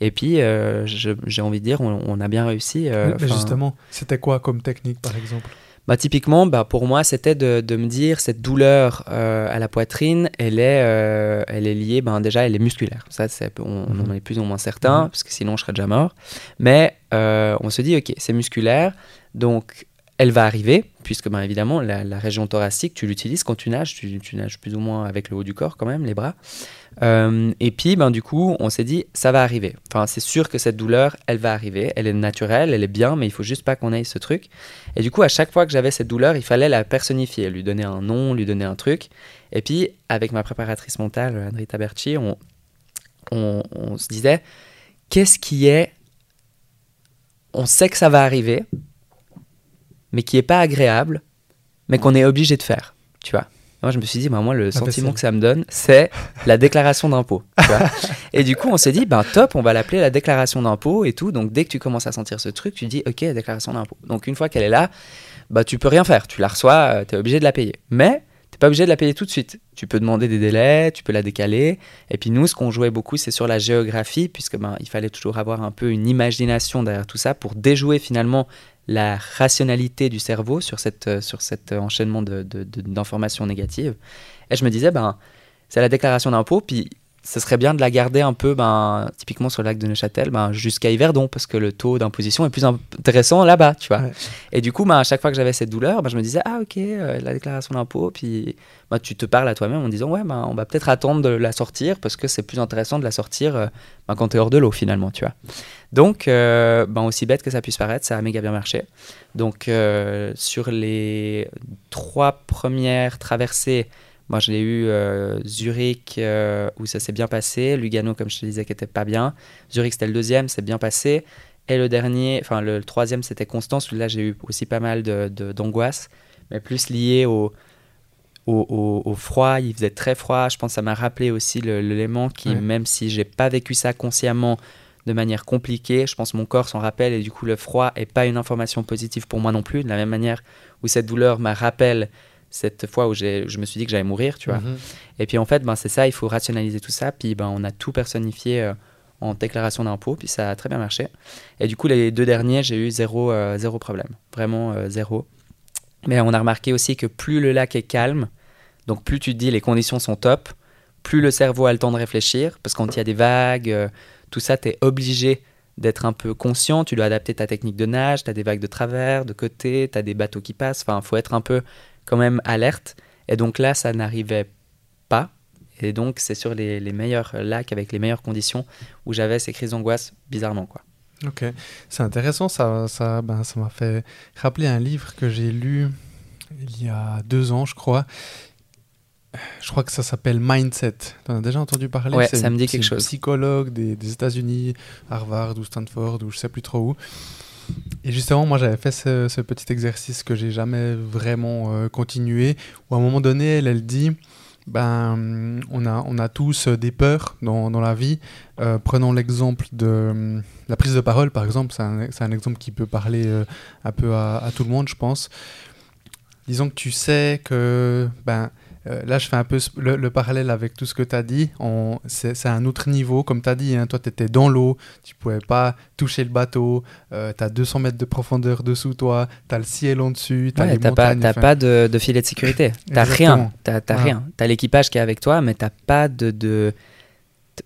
Et puis, euh, j'ai envie de dire, on, a bien réussi. Euh, mais justement, c'était quoi comme technique, par exemple? Bah, typiquement, bah, pour moi, c'était de, de, me dire cette douleur à la poitrine, elle est, elle est liée, ben, déjà, elle est musculaire. Ça, on, on, mhm. en est plus ou moins certain, mhm. parce que sinon, je serais déjà mort. Mais on se dit, ok, c'est musculaire, donc elle va arriver, puisque ben, évidemment, la, région thoracique, tu l'utilises quand tu nages, tu, nages plus ou moins avec le haut du corps quand même, les bras. Euh, et puis, ben, du coup, on s'est dit, ça va arriver. Enfin, c'est sûr que cette douleur, elle va arriver, elle est naturelle, elle est bien, mais il faut juste pas qu'on aille ce truc. Et du coup, à chaque fois que j'avais cette douleur, il fallait la personnifier, lui donner un nom, lui donner un truc. Et puis, avec ma préparatrice mentale, Andrita Berchi, on, on, on se disait, qu'est-ce qui est... On sait que ça va arriver, mais qui est pas agréable, mais qu'on est obligé de faire, tu vois. Moi, je me suis dit, bah, moi, le sentiment que ça me donne, c'est la déclaration d'impôt. et du coup, on s'est dit, ben top, on va l'appeler la déclaration d'impôt et tout. Donc, dès que tu commences à sentir ce truc, tu dis, ok, déclaration d'impôt. Donc, une fois qu'elle est là, bah, tu peux rien faire. Tu la reçois, euh, tu es obligé de la payer. Mais tu n'es pas obligé de la payer tout de suite. Tu peux demander des délais, tu peux la décaler. Et puis, nous, ce qu'on jouait beaucoup, c'est sur la géographie, puisque ben, il fallait toujours avoir un peu une imagination derrière tout ça pour déjouer finalement la rationalité du cerveau sur, cette, euh, sur cet enchaînement d'informations de, négatives. Et je me disais, ben, c'est la déclaration d'impôt, puis ce serait bien de la garder un peu, ben, typiquement sur le lac de Neuchâtel, ben, jusqu'à Yverdon, parce que le taux d'imposition est plus intéressant là-bas, tu vois. Et du coup, ben, à chaque fois que j'avais cette douleur, ben, je me disais, ah ok, euh, la déclaration d'impôt, puis ben, tu te parles à toi-même en disant, ouais, ben, on va peut-être attendre de la sortir, parce que c'est plus intéressant de la sortir euh, ben, quand tu es hors de l'eau, finalement, tu vois. Donc, euh, ben, aussi bête que ça puisse paraître, ça a méga bien marché. Donc, sur les trois premières traversées, moi je l'ai eu euh, Zurich où ça s'est bien passé, Lugano comme je te disais qui était pas bien, Zurich c'était le deuxième, c'est bien passé, et le dernier, enfin le, troisième c'était Constance, là j'ai eu aussi pas mal d'angoisse, de, mais plus lié au, au, au, froid, il faisait très froid, je pense que ça m'a rappelé aussi l'élément qui, même si j'ai pas vécu ça consciemment, de manière compliquée. Je pense que mon corps s'en rappelle et du coup le froid est pas une information positive pour moi non plus. De la même manière où cette douleur me rappelle cette fois où je me suis dit que j'allais mourir, tu vois. Mhm. Et puis en fait, ben, c'est ça, il faut rationaliser tout ça. Puis ben, on a tout personnifié euh, en déclaration d'impôt, puis ça a très bien marché. Et du coup, les deux derniers, j'ai eu zéro, euh, zéro problème. Vraiment euh, zéro. Mais on a remarqué aussi que plus le lac est calme, donc plus tu te dis les conditions sont top, plus le cerveau a le temps de réfléchir, parce que quand il y a des vagues, tout ça, tu es obligé d'être un peu conscient, tu dois adapter ta technique de nage, tu as des vagues de travers, de côté, tu as des bateaux qui passent, enfin, il faut être un peu quand même alerte. Et donc là, ça n'arrivait pas. Et donc, c'est sur les, les, meilleurs lacs, avec les meilleures conditions, où j'avais ces crises d'angoisse, bizarrement. quoi. Ok, c'est intéressant, ça ça ben, ça m'a fait rappeler un livre que j'ai lu il y a deux ans, je crois. Je crois que ça s'appelle Mindset. Tu en as déjà entendu parler? Ouais, ça me dit quelque chose. psychologue des, des États-Unis, Harvard ou Stanford ou je sais plus trop où. Et justement, moi j'avais fait ce, petit exercice que j'ai jamais vraiment euh, continué, où à un moment donné, elle, elle dit ben, on, a, on a tous des peurs dans, dans la vie. Euh, prenons l'exemple de la prise de parole, par exemple. C'est un, exemple qui peut parler euh, un peu à, à, tout le monde, je pense. Disons que tu sais que ben, euh, là, je fais un peu le, parallèle avec tout ce que tu as dit. C'est un autre niveau, comme tu as dit. Hein. toi, tu étais dans l'eau, tu pouvais pas toucher le bateau, euh, tu as 200 mètres de profondeur dessous toi, tu as le ciel en dessus, tu as les montagnes. Pas, pas de, filet de sécurité. Tu rien. Tu rien. Tu as l'équipage qui est avec toi, mais tu pas de, de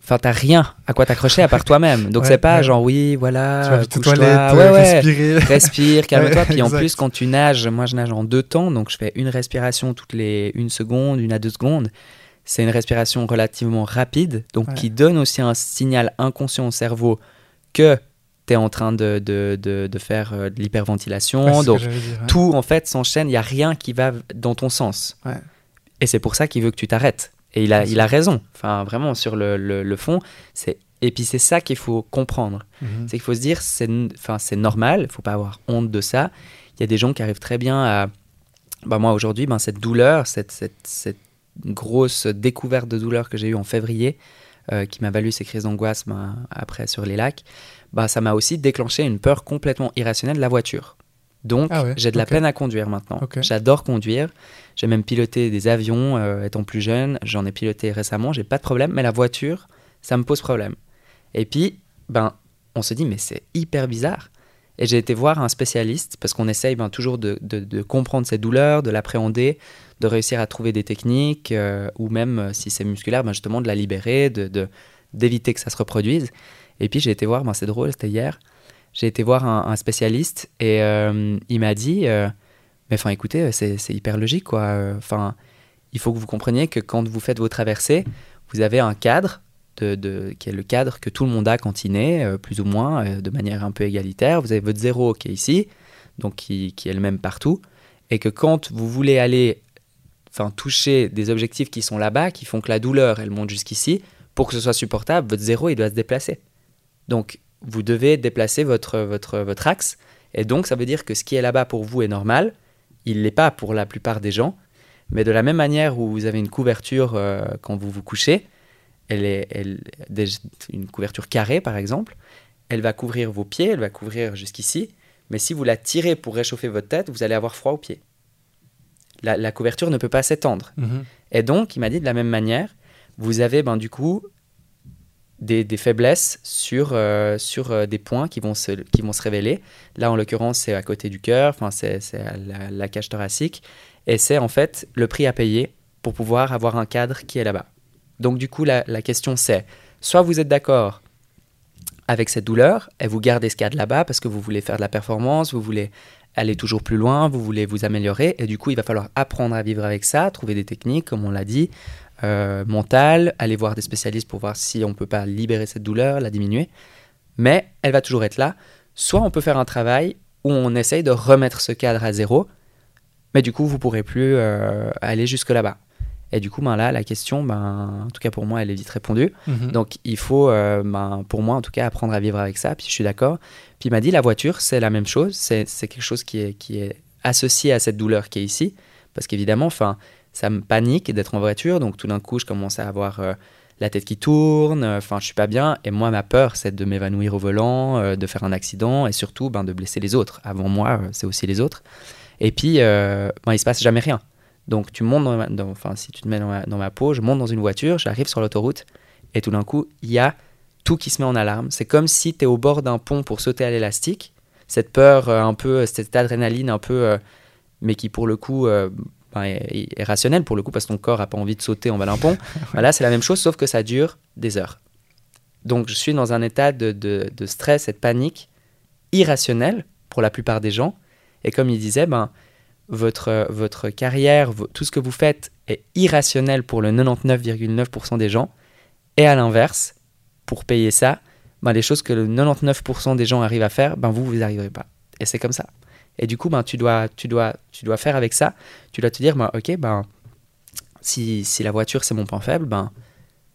Enfin, t'as rien à quoi t'accrocher à part toi-même. Donc, c'est pas genre, oui, voilà, couche-toi, ouais, ouais, respire, calme-toi. Puis en plus, quand tu nages, moi je nage en deux temps, donc je fais une respiration toutes les une seconde, une à deux secondes. C'est une respiration relativement rapide, donc qui donne aussi un signal inconscient au cerveau que tu es en train de, de, de, faire euh, de l'hyperventilation. donc, tout en fait s'enchaîne, il n'y a rien qui va dans ton sens. Et c'est pour ça qu'il veut que tu t'arrêtes. Et il a, il a raison. Enfin, vraiment, sur le, le, fond, c'est. Et puis c'est ça qu'il faut comprendre. Mhm. C'est qu'il faut se dire, c'est enfin, normal, il ne faut pas avoir honte de ça. Il y a des gens qui arrivent très bien à... Bah, moi aujourd'hui, ben, cette douleur, cette, cette, cette, grosse découverte de douleur que j'ai eue en février, euh, qui m'a valu ces crises d'angoisse ben, après sur les lacs, bah, ça m'a aussi déclenché une peur complètement irrationnelle de la voiture. Donc, ah j'ai de la peine à conduire maintenant. J'adore conduire. J'ai même piloté des avions euh, étant plus jeune. J'en ai piloté récemment. J'ai pas de problème. Mais la voiture, ça me pose problème. Et puis, ben, on se dit, mais c'est hyper bizarre. Et j'ai été voir un spécialiste parce qu'on essaye ben, toujours de, de, comprendre cette douleur, de l'appréhender, de réussir à trouver des techniques euh, ou même euh, si c'est musculaire, ben, justement de la libérer, d'éviter de, d'éviter que ça se reproduise. Et puis j'ai été voir, ben, c'est drôle, c'était hier j'ai été voir un, spécialiste et euh, il m'a dit euh, Mais enfin, écoutez, c'est hyper logique, quoi. Enfin, il faut que vous compreniez que quand vous faites vos traversées, vous avez un cadre de, qui est le cadre que tout le monde a quand il naît, euh, plus ou moins, de manière un peu égalitaire. Vous avez votre zéro qui est ici, donc qui, qui est le même partout, et que quand vous voulez aller enfin, toucher des objectifs qui sont là-bas, qui font que la douleur, elle monte jusqu'ici, pour que ce soit supportable, votre zéro, il doit se déplacer. Donc, vous devez déplacer votre, votre, votre axe. Et donc, ça veut dire que ce qui est là-bas pour vous est normal. Il ne l'est pas pour la plupart des gens. Mais de la même manière où vous avez une couverture euh, quand vous vous couchez, elle est elle, une couverture carrée par exemple, elle va couvrir vos pieds, elle va couvrir jusqu'ici. Mais si vous la tirez pour réchauffer votre tête, vous allez avoir froid aux pieds. La, couverture ne peut pas s'étendre. Mhm. Et donc, il m'a dit de la même manière, vous avez ben, du coup des, faiblesses sur, euh, sur euh, des points qui vont, se, qui vont se révéler. Là, en l'occurrence, c'est à côté du cœur, c'est la, la, cage thoracique. Et c'est en fait le prix à payer pour pouvoir avoir un cadre qui est là-bas. Donc, du coup, la, la question c'est soit vous êtes d'accord avec cette douleur et vous gardez ce cadre là-bas parce que vous voulez faire de la performance, vous voulez aller toujours plus loin, vous voulez vous améliorer, et du coup, il va falloir apprendre à vivre avec ça, trouver des techniques, comme on l'a dit, euh, mentale, aller voir des spécialistes pour voir si on ne peut pas libérer cette douleur, la diminuer. Mais elle va toujours être là. Soit on peut faire un travail où on essaye de remettre ce cadre à zéro, mais du coup, vous ne pourrez plus euh, aller jusque là-bas. Et du coup, ben là, la question, ben, en tout cas pour moi, elle est vite répondue. Mhm. Donc, il faut, euh, ben, pour moi, en tout cas, apprendre à vivre avec ça. Puis je suis d'accord. Puis il m'a dit, la voiture, c'est la même chose. C'est quelque chose qui est, qui est associé à cette douleur qui est ici. Parce qu'évidemment, enfin, ça me panique d'être en voiture. Donc tout d'un coup, je commence à avoir euh, la tête qui tourne, euh, enfin, je suis pas bien. Et moi, ma peur, c'est de m'évanouir au volant, euh, de faire un accident et surtout ben, de blesser les autres. Avant moi, c'est aussi les autres. Et puis, ben, il se passe jamais rien. Donc tu montes dans, enfin, si tu te mets dans ma, dans ma, peau, je monte dans une voiture, j'arrive sur l'autoroute et tout d'un coup, il y a tout qui se met en alarme. C'est comme si tu es au bord d'un pont pour sauter à l'élastique. Cette peur un peu, cette adrénaline un peu, mais qui pour le coup est, rationnel pour le coup parce que ton corps a pas envie de sauter en bas d'un pont. Voilà, c'est la même chose sauf que ça dure des heures. Donc je suis dans un état de, de, stress et de panique irrationnel pour la plupart des gens. Et comme il disait, ben, votre, votre carrière, tout ce que vous faites est irrationnel pour le 99,9% des gens. Et à l'inverse, pour payer ça, ben, les choses que le 99% des gens arrivent à faire, ben, vous, vous n'y arriverez pas. Et c'est comme ça. Et du coup, ben, tu, dois, tu, dois, tu dois faire avec ça. Tu dois te dire, ben, ok, ben, si, si la voiture c'est mon point faible, ben,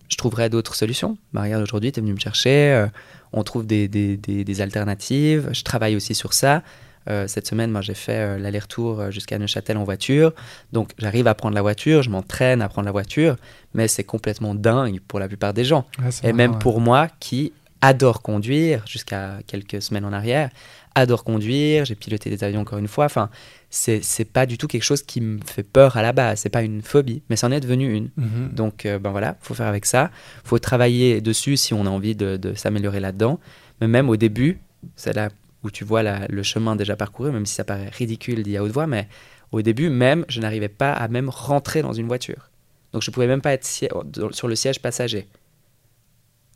je trouverai d'autres solutions. Ben, regarde, aujourd'hui, tu es venu me chercher, euh, on trouve des, des, des, des, alternatives. Je travaille aussi sur ça. Euh, cette semaine, moi, j'ai fait euh, l'aller-retour jusqu'à Neuchâtel en voiture. Donc, j'arrive à prendre la voiture, je m'entraîne à prendre la voiture, mais c'est complètement dingue pour la plupart des gens. Et même pour moi qui adore conduire jusqu'à quelques semaines en arrière, adore conduire, j'ai piloté des avions encore une fois. Enfin, c'est, c'est pas du tout quelque chose qui me fait peur à la base, c'est pas une phobie, mais c'en est devenu une. Mhm. Donc, euh, ben voilà, faut faire avec ça. faut travailler dessus si on a envie de, de s'améliorer là-dedans. Mais même au début, c'est là où tu vois le chemin déjà parcouru, même si ça paraît ridicule d'y à haute voix, mais au début même, je n'arrivais pas à même rentrer dans une voiture. Donc je pouvais même pas être sur le siège passager.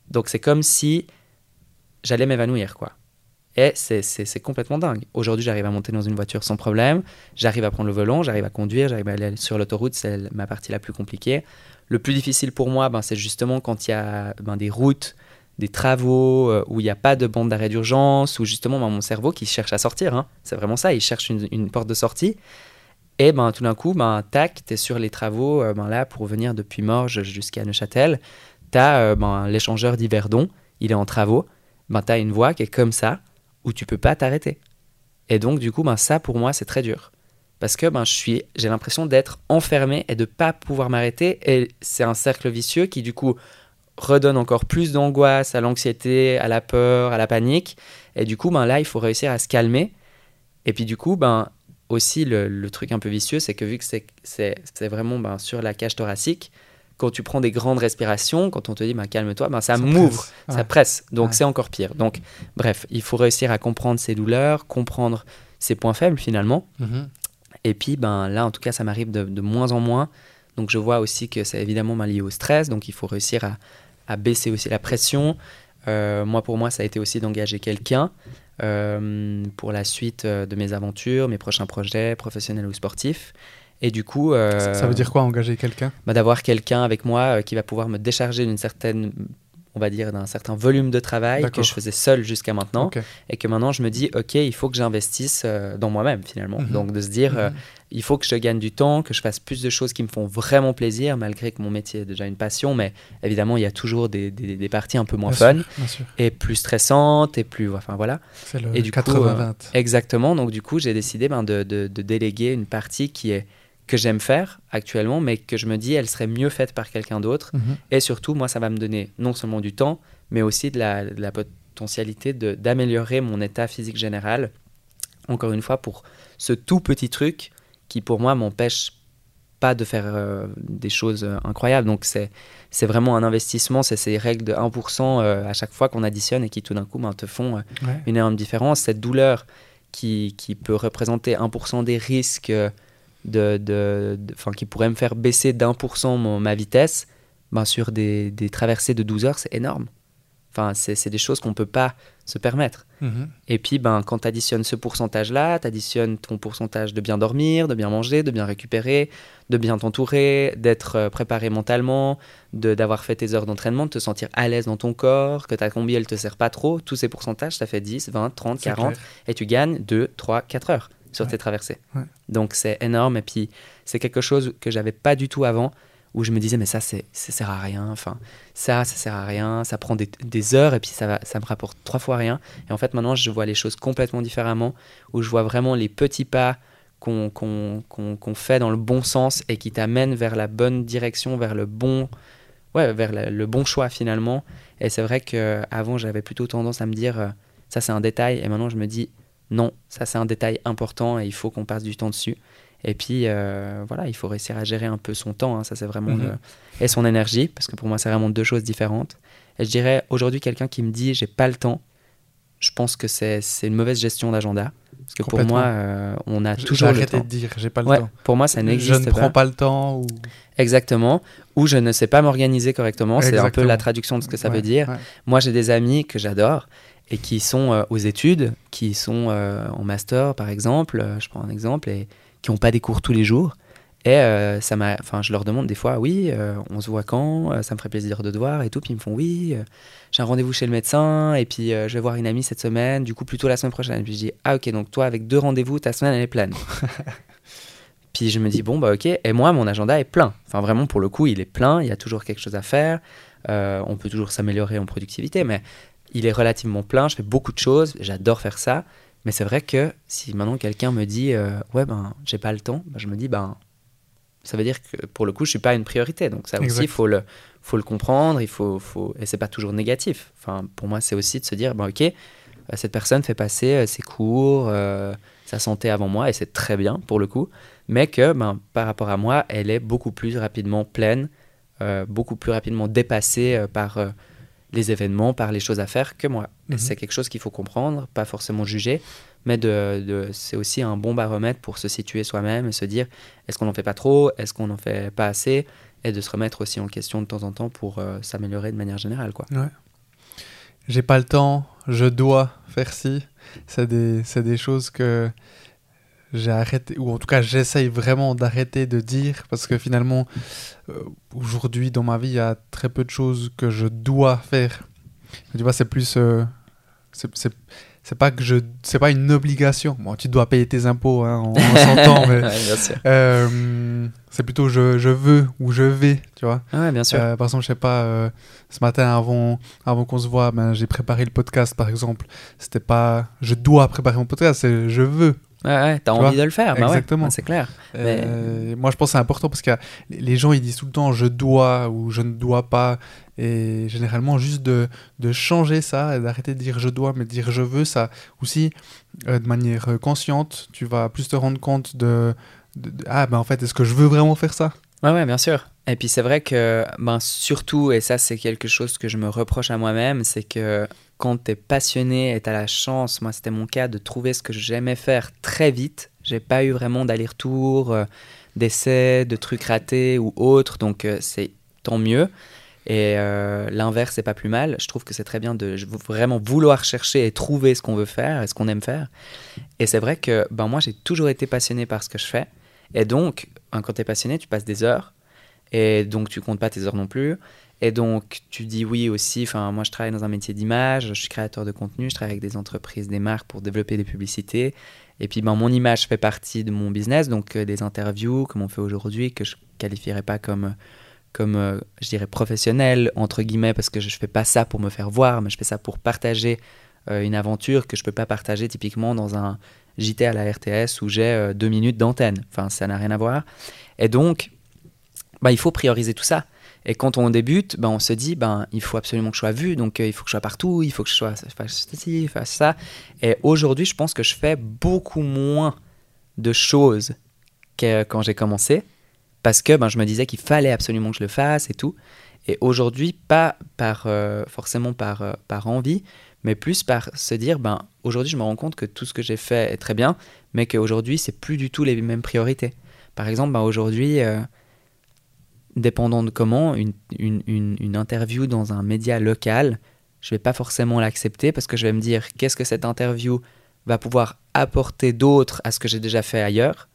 Donc c'est comme si j'allais m'évanouir, quoi. Et c'est complètement dingue. Aujourd'hui, j'arrive à monter dans une voiture sans problème, j'arrive à prendre le volant, j'arrive à conduire, j'arrive à aller sur l'autoroute, c'est ma partie la plus compliquée. Le plus difficile pour moi, ben, c'est justement quand il y a ben, des routes, des travaux, euh, où il n'y a pas de bande d'arrêt d'urgence, ou justement ben, mon cerveau qui cherche à sortir. Hein. C'est vraiment ça, il cherche une, porte de sortie. Et ben, tout d'un coup, ben, tac, tu es sur les travaux, euh, ben, là, pour venir depuis Morges jusqu'à Neuchâtel, tu as euh, ben, l'échangeur d'Yverdon, il est en travaux, ben, tu as une voie qui est comme ça, où tu peux pas t'arrêter. Et donc, du coup, ben, ça, pour moi, c'est très dur. Parce que ben, j'ai l'impression d'être enfermé et de pas pouvoir m'arrêter. Et c'est un cercle vicieux qui, du coup, redonne encore plus d'angoisse à l'anxiété, à la peur, à la panique. Et du coup, ben, là, il faut réussir à se calmer. Et puis, du coup, ben, aussi, le, le truc un peu vicieux, c'est que vu que c'est, c'est, c'est vraiment ben, sur la cage thoracique, quand tu prends des grandes respirations, quand on te dit bah, calme-toi, ben, ça, m'ouvre, ça presse. Donc c'est encore pire. Donc bref, il faut réussir à comprendre ses douleurs, comprendre ses points faibles finalement. Mhm. Et puis ben, là, en tout cas, ça m'arrive de, moins en moins. Donc je vois aussi que c'est évidemment lié au stress. Donc il faut réussir à, baisser aussi la pression. Euh, moi, pour moi, ça a été aussi d'engager quelqu'un euh, pour la suite euh, de mes aventures, mes prochains projets professionnels ou sportifs. Et du coup. Euh, ça veut dire quoi, engager quelqu'un? bah, D'avoir quelqu'un avec moi euh, qui va pouvoir me décharger d'une certaine on va dire, d'un certain volume de travail que je faisais seul jusqu'à maintenant. Et que maintenant, je me dis, OK, il faut que j'investisse euh, dans moi-même, finalement. Mhm. Donc, de se dire, mhm. il faut que je gagne du temps, que je fasse plus de choses qui me font vraiment plaisir, malgré que mon métier est déjà une passion. Mais évidemment, il y a toujours des, des, parties un peu moins fun, et plus stressantes, et plus. Enfin, voilà. Le 80-20. exactement. Donc, du coup, j'ai décidé ben, de, de, de déléguer une partie qui est que j'aime faire actuellement, mais que je me dis elle serait mieux faite par quelqu'un d'autre. Mhm. Et surtout, moi, ça va me donner non seulement du temps, mais aussi de la, de la potentialité d'améliorer mon état physique général. Encore une fois, pour ce tout petit truc qui, pour moi, m'empêche pas de faire euh, des choses euh, incroyables. Donc, c'est vraiment un investissement, c'est ces règles de 1% euh, à chaque fois qu'on additionne et qui, tout d'un coup, ben, te font une énorme différence. Cette douleur qui, qui peut représenter 1% des risques de, de, qui pourrait me faire baisser d'un pour cent ma vitesse, ben sur des, des, traversées de 12 heures, c'est énorme. Enfin, c'est des choses qu'on ne peut pas se permettre. Mhm. Et puis, ben, quand tu additionnes ce pourcentage-là, tu additionnes ton pourcentage de bien dormir, de bien manger, de bien récupérer, de bien t'entourer, d'être euh, préparé mentalement, d'avoir fait tes heures d'entraînement, de te sentir à l'aise dans ton corps, que ta combi, elle te sert pas trop. Tous ces pourcentages, ça fait 10, 20, 30, 40, et tu gagnes 2, 3, 4 heures sur tes traversées. Donc c'est énorme. Et puis c'est quelque chose que j'avais pas du tout avant où je me disais mais ça c'est ça sert à rien. Enfin ça ça sert à rien. Ça prend des, des, heures et puis ça va ça me rapporte trois fois rien. Et en fait maintenant je vois les choses complètement différemment où je vois vraiment les petits pas qu'on qu'on fait dans le bon sens et qui t'amènent vers la bonne direction vers le bon ouais vers le, bon choix finalement. Et c'est vrai que avant j'avais plutôt tendance à me dire euh, ça c'est un détail. Et maintenant je me dis non, ça c'est un détail important et il faut qu'on passe du temps dessus. Et puis euh, voilà, il faut réussir à gérer un peu son temps, hein. ça c'est vraiment mhm. et son énergie, parce que pour moi c'est vraiment deux choses différentes. Et je dirais aujourd'hui quelqu'un qui me dit j'ai pas le temps, je pense que c'est une mauvaise gestion d'agenda. Parce que pour moi, euh, on a toujours le temps. de dire j'ai pas le temps. Pour moi, ça n'existe pas. Je ne prends pas le temps. Ou... Exactement. Ou je ne sais pas m'organiser correctement. C'est un peu la traduction de ce que ça veut dire. Moi, j'ai des amis que j'adore et qui sont euh, aux études, qui sont euh, en master par exemple, euh, je prends un exemple, et qui n'ont pas des cours tous les jours. Et ça m'a, enfin, je leur demande des fois, oui, on se voit quand Ça me ferait plaisir de te voir et tout. Puis ils me font, oui, j'ai un rendez-vous chez le médecin et puis je vais voir une amie cette semaine. Du coup, plutôt la semaine prochaine. Et puis je dis, ah ok, donc toi avec deux rendez-vous, ta semaine elle est pleine. puis je me dis, bon bah ok. Et moi, mon agenda est plein. Enfin vraiment pour le coup, il est plein. Il y a toujours quelque chose à faire. on peut toujours s'améliorer en productivité, mais il est relativement plein. Je fais beaucoup de choses. J'adore faire ça. Mais c'est vrai que si maintenant quelqu'un me dit, ouais ben j'ai pas le temps, ben, je me dis ben ça veut dire que pour le coup, je suis pas une priorité. Donc ça aussi, il faut le, faut le comprendre, il faut, faut... et c'est pas toujours négatif. Enfin, pour moi, c'est aussi de se dire, bon, ok, euh, cette personne fait passer euh, ses cours, euh, sa santé avant moi, et c'est très bien pour le coup, mais que ben, par rapport à moi, elle est beaucoup plus rapidement pleine, beaucoup plus rapidement dépassée par les événements, par les choses à faire que moi. Mhm. C'est quelque chose qu'il faut comprendre, pas forcément juger, mais de, c'est aussi un bon baromètre pour se situer soi-même et se dire est-ce qu'on n'en fait pas trop, est-ce qu'on n'en fait pas assez, et de se remettre aussi en question de temps en temps pour euh, s'améliorer de manière générale. Quoi. Ouais. J'ai pas le temps, je dois faire ci. C'est des, des choses que j'ai arrêté, ou en tout cas j'essaye vraiment d'arrêter de dire, parce que finalement, euh, aujourd'hui dans ma vie, il y a très peu de choses que je dois faire. Tu vois, c'est plus... Euh, c'est pas que je c'est pas une obligation. Bon tu dois payer tes impôts hein, on, s'entend mais euh, c'est plutôt je, je, veux ou je vais tu vois. Ouais, bien sûr. Euh, par exemple je sais pas euh, ce matin avant avant qu'on se voit ben, j'ai préparé le podcast par exemple. C'était pas je dois préparer mon podcast c'est je veux Ouais, ouais t'as envie de le faire. Bah Exactement. c'est clair. Euh, moi, je pense que c'est important parce que les gens, ils disent tout le temps je dois ou je ne dois pas. Et généralement, juste de, de changer ça d'arrêter de dire je dois, mais de dire je veux, ça aussi, euh, de manière consciente, tu vas plus te rendre compte de, ah, ben en fait, est-ce que je veux vraiment faire ça? Ouais, ouais, bien sûr. Et puis c'est vrai que, ben, surtout, et ça, c'est quelque chose que je me reproche à moi-même, c'est que quand tu es passionné et tu as la chance, moi c'était mon cas, de trouver ce que j'aimais faire très vite. J'ai pas eu vraiment d'aller-retour, euh, d'essais, de trucs ratés ou autres, donc euh, c'est tant mieux. Et euh, l'inverse, c'est pas plus mal. Je trouve que c'est très bien de vraiment vouloir chercher et trouver ce qu'on veut faire et ce qu'on aime faire. Et c'est vrai que ben, moi, j'ai toujours été passionné par ce que je fais. Et donc, ben, quand tu es passionné, tu passes des heures. Et donc, tu comptes pas tes heures non plus. Et donc, tu dis oui aussi. Enfin, moi, je travaille dans un métier d'image, je suis créateur de contenu, je travaille avec des entreprises, des marques pour développer des publicités. Et puis, ben, mon image fait partie de mon business, donc euh, des interviews, comme on fait aujourd'hui, que je qualifierais pas comme, comme euh, je dirais, professionnel, entre guillemets, parce que je ne fais pas ça pour me faire voir, mais je fais ça pour partager euh, une aventure que je ne peux pas partager typiquement dans un JT à la RTS où j'ai deux minutes d'antenne. Enfin, ça n'a rien à voir. Et donc, ben, il faut prioriser tout ça. Et quand on débute, ben, on se dit, ben, il faut absolument que je sois vu, donc euh, il faut que je sois partout, il faut que je sois, fasse ceci, fasse ça. Et aujourd'hui, je pense que je fais beaucoup moins de choses que quand j'ai commencé, parce que ben, je me disais qu'il fallait absolument que je le fasse et tout. Et aujourd'hui, pas par, euh, forcément par, euh, par envie, mais plus par se dire, ben, aujourd'hui, je me rends compte que tout ce que j'ai fait est très bien, mais qu'aujourd'hui, c'est plus du tout les mêmes priorités. Par exemple, ben, aujourd'hui, dépendant de comment, une, une, une, interview dans un média local, je vais pas forcément l'accepter parce que je vais me dire qu'est-ce que cette interview va pouvoir apporter d'autre à ce que j'ai déjà fait ailleurs?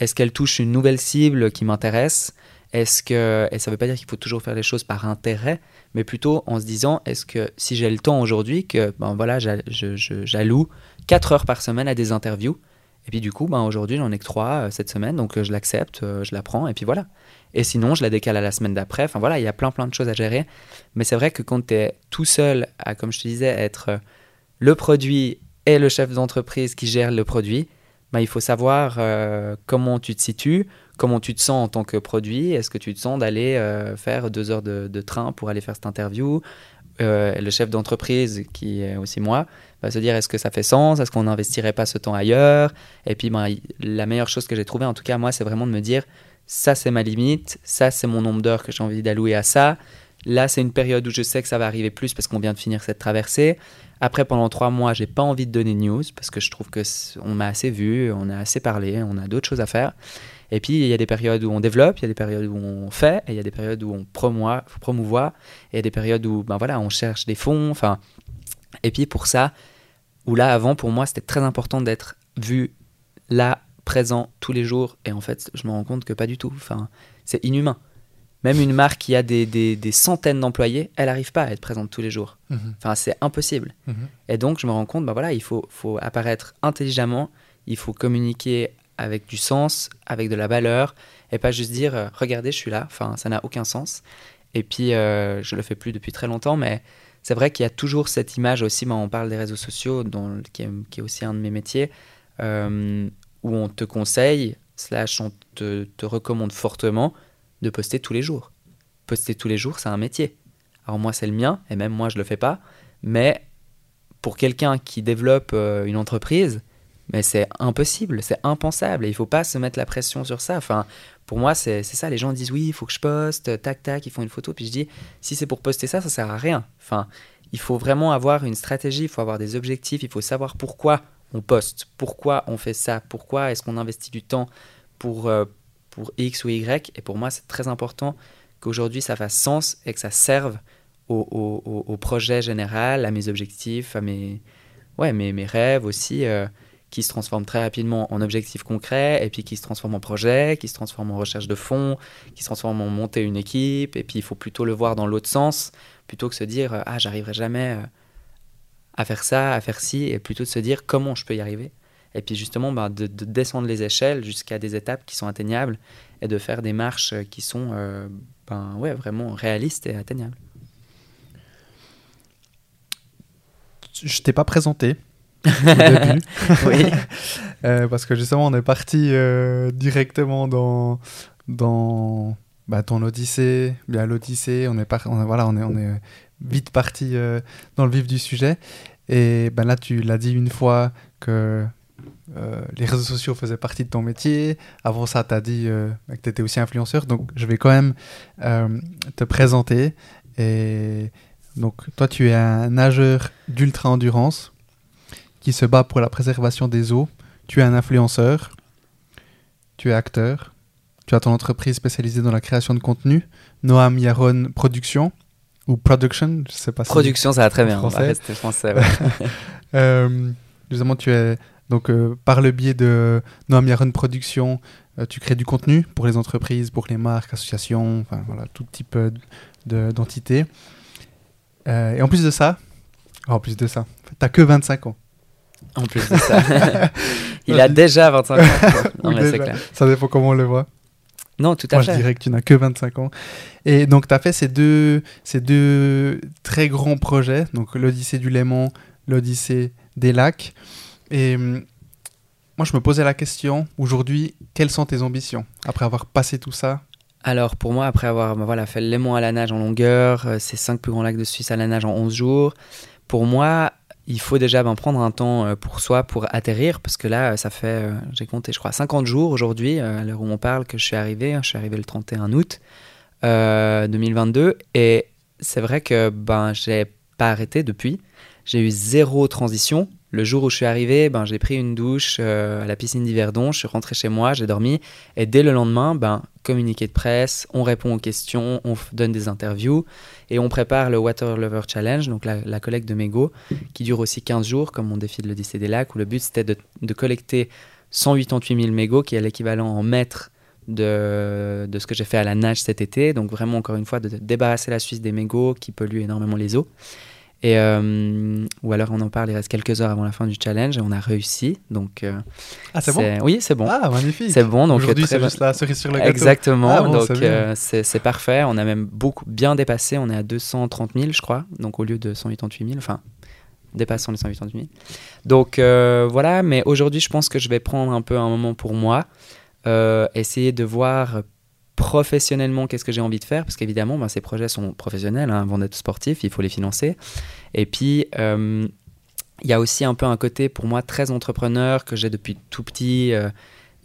Est-ce qu'elle touche une nouvelle cible qui m'intéresse? Est-ce que et ça veut pas dire qu'il faut toujours faire les choses par intérêt, mais plutôt en se disant est-ce que si j'ai le temps aujourd'hui que ben voilà j'alloue 4 heures par semaine à des interviews et puis du coup ben aujourd'hui j'en ai que 3 euh, cette semaine donc euh, je l'accepte, euh, je la prends et puis voilà. Et sinon, je la décale à la semaine d'après. Enfin voilà, il y a plein plein de choses à gérer. Mais c'est vrai que quand tu es tout seul à, comme je te disais, être euh, le produit et le chef d'entreprise qui gère le produit, bah, il faut savoir euh, comment tu te situes, comment tu te sens en tant que produit. Est-ce que tu te sens d'aller euh, faire deux heures de, train pour aller faire cette interview Le chef d'entreprise, qui est aussi moi, va se dire est-ce que ça fait sens? Est-ce qu'on n'investirait pas ce temps ailleurs? Et puis ben, la meilleure chose que j'ai trouvée, en tout cas moi, c'est vraiment de me dire ça c'est ma limite, ça c'est mon nombre d'heures que j'ai envie d'allouer à ça. Là, c'est une période où je sais que ça va arriver plus parce qu'on vient de finir cette traversée. Après, pendant trois mois, j'ai pas envie de donner de news parce que je trouve que on m'a assez vu, on a assez parlé, on a d'autres choses à faire. Et puis, il y a des périodes où on développe, il y a des périodes où on fait, et il y a des périodes où on promouvoit, et il y a des périodes où ben voilà, on cherche des fonds. Enfin, et puis pour ça, où là, avant, pour moi, c'était très important d'être vu là présent tous les jours. Et en fait, je me rends compte que pas du tout. Enfin, c'est inhumain. Même une marque qui a des, des, centaines d'employés, elle n'arrive pas à être présente tous les jours. Mhm. Enfin, c'est impossible. Mhm. Et donc, je me rends compte, bah voilà, il faut, faut apparaître intelligemment, il faut communiquer avec du sens, avec de la valeur, et pas juste dire, euh, regardez, je suis là. Enfin, ça n'a aucun sens. Et puis, euh, je le fais plus depuis très longtemps, mais c'est vrai qu'il y a toujours cette image aussi, bah, on parle des réseaux sociaux, dont, qui, est, qui, est, aussi un de mes métiers, euh, où on te conseille, slash on te, te recommande fortement de poster tous les jours. Poster tous les jours, c'est un métier. Alors moi, c'est le mien, et même moi, je le fais pas. Mais pour quelqu'un qui développe euh, une entreprise, mais c'est impossible, c'est impensable. Et il faut pas se mettre la pression sur ça. Enfin, pour moi, c'est ça. Les gens disent oui, il faut que je poste, tac, tac, ils font une photo. Puis je dis, si c'est pour poster ça, ça sert à rien. Enfin, il faut vraiment avoir une stratégie, il faut avoir des objectifs, il faut savoir pourquoi on poste, pourquoi on fait ça, pourquoi est-ce qu'on investit du temps pour, euh, pour X ou Y? Et pour moi, c'est très important qu'aujourd'hui, ça fasse sens et que ça serve au, projet général, à mes objectifs, à mes, ouais, mes, rêves aussi, euh, qui se transforment très rapidement en objectifs concrets, et puis qui se transforment en projet, qui se transforment en recherche de fonds, qui se transforment en monter une équipe, et puis il faut plutôt le voir dans l'autre sens, plutôt que se dire, euh, ah, j'arriverai jamais à faire ça, à faire ci, et plutôt de se dire comment je peux y arriver et puis justement bah, de, descendre les échelles jusqu'à des étapes qui sont atteignables et de faire des marches qui sont euh, ben, ouais, vraiment réalistes et atteignables. Je t'ai pas présenté au début. oui. Euh, parce que justement, on est parti euh, directement dans, dans bah, ton Odyssée, bien l'Odyssée. On est, on, voilà, on est, on est vite parti dans le vif du sujet. Et ben là, tu l'as dit une fois que euh, les réseaux sociaux faisaient partie de ton métier. Avant ça, tu as dit euh, que tu étais aussi influenceur. Donc, je vais quand même euh, te présenter. Et donc, toi, tu es un nageur d'ultra-endurance qui se bat pour la préservation des eaux. Tu es un influenceur. Tu es acteur. Tu as ton entreprise spécialisée dans la création de contenu, Noam Yaron Production ou Production, je sais pas. Production, ça va très bien. Français. On français. justement, tu es donc, euh, par le biais de Noam Yaron Production, euh, tu crées du contenu pour les entreprises, pour les marques, associations, enfin voilà, tout type euh, d'entités. et en plus de ça, en plus de ça, t'as que 25 ans. En plus de ça, il a déjà 25 ans. Non, mais c'est clair. Ça dépend comment on le voit. Non, tout à Moi, fait. je dirais que tu n'as que 25 ans. Et donc, tu as fait ces deux, ces deux très grands projets, donc l'Odyssée du Léman, l'Odyssée des lacs. Et hum, moi, je me posais la question, aujourd'hui, quelles sont tes ambitions après avoir passé tout ça? Alors pour moi, après avoir bah, voilà, fait le Léman à la nage en longueur, euh, ces cinq plus grands lacs de Suisse à la nage en 11 jours, pour moi, il faut déjà ben, prendre un temps euh, pour soi pour atterrir, parce que là, ça fait, euh, j'ai compté, je crois, 50 jours aujourd'hui, à l'heure où on parle, que je suis arrivé. Je suis arrivé le 31 août 2022, et c'est vrai que ben, j'ai pas arrêté depuis. J'ai eu zéro transition. Le jour où je suis arrivé, ben, j'ai pris une douche euh, à la piscine d'Yverdon, je suis rentré chez moi, j'ai dormi. Et dès le lendemain, ben, communiqué de presse, on répond aux questions, on donne des interviews et on prépare le Water Lover Challenge, donc la, collecte de mégots, qui dure aussi 15 jours, comme mon défi de l'Odyssée des lacs, où le but c'était de, de, collecter 188 000 mégots, qui est l'équivalent en mètres de, de, ce que j'ai fait à la nage cet été. Donc vraiment, encore une fois, de débarrasser la Suisse des mégots qui polluent énormément les eaux. Et, euh, ou alors on en parle, il reste quelques heures avant la fin du challenge et on a réussi. Donc, euh, ah, c'est bon Oui, c'est bon. Ah, magnifique. C'est bon. Aujourd'hui, c'est juste la cerise sur le gâteau. Exactement. Ah, donc, euh, c'est parfait. On a même beaucoup bien dépassé. On est à 230 000, je crois. Donc, au lieu de 188 000. Enfin, dépassant les 188 000. Donc, voilà. Mais aujourd'hui, je pense que je vais prendre un peu un moment pour moi. essayer de voir professionnellement, qu'est-ce que j'ai envie de faire? Parce qu'évidemment, ben, ces projets sont professionnels, hein, avant d'être sportifs, il faut les financer. Et puis, euh, il y a aussi un peu un côté, pour moi, très entrepreneur, que j'ai depuis tout petit euh,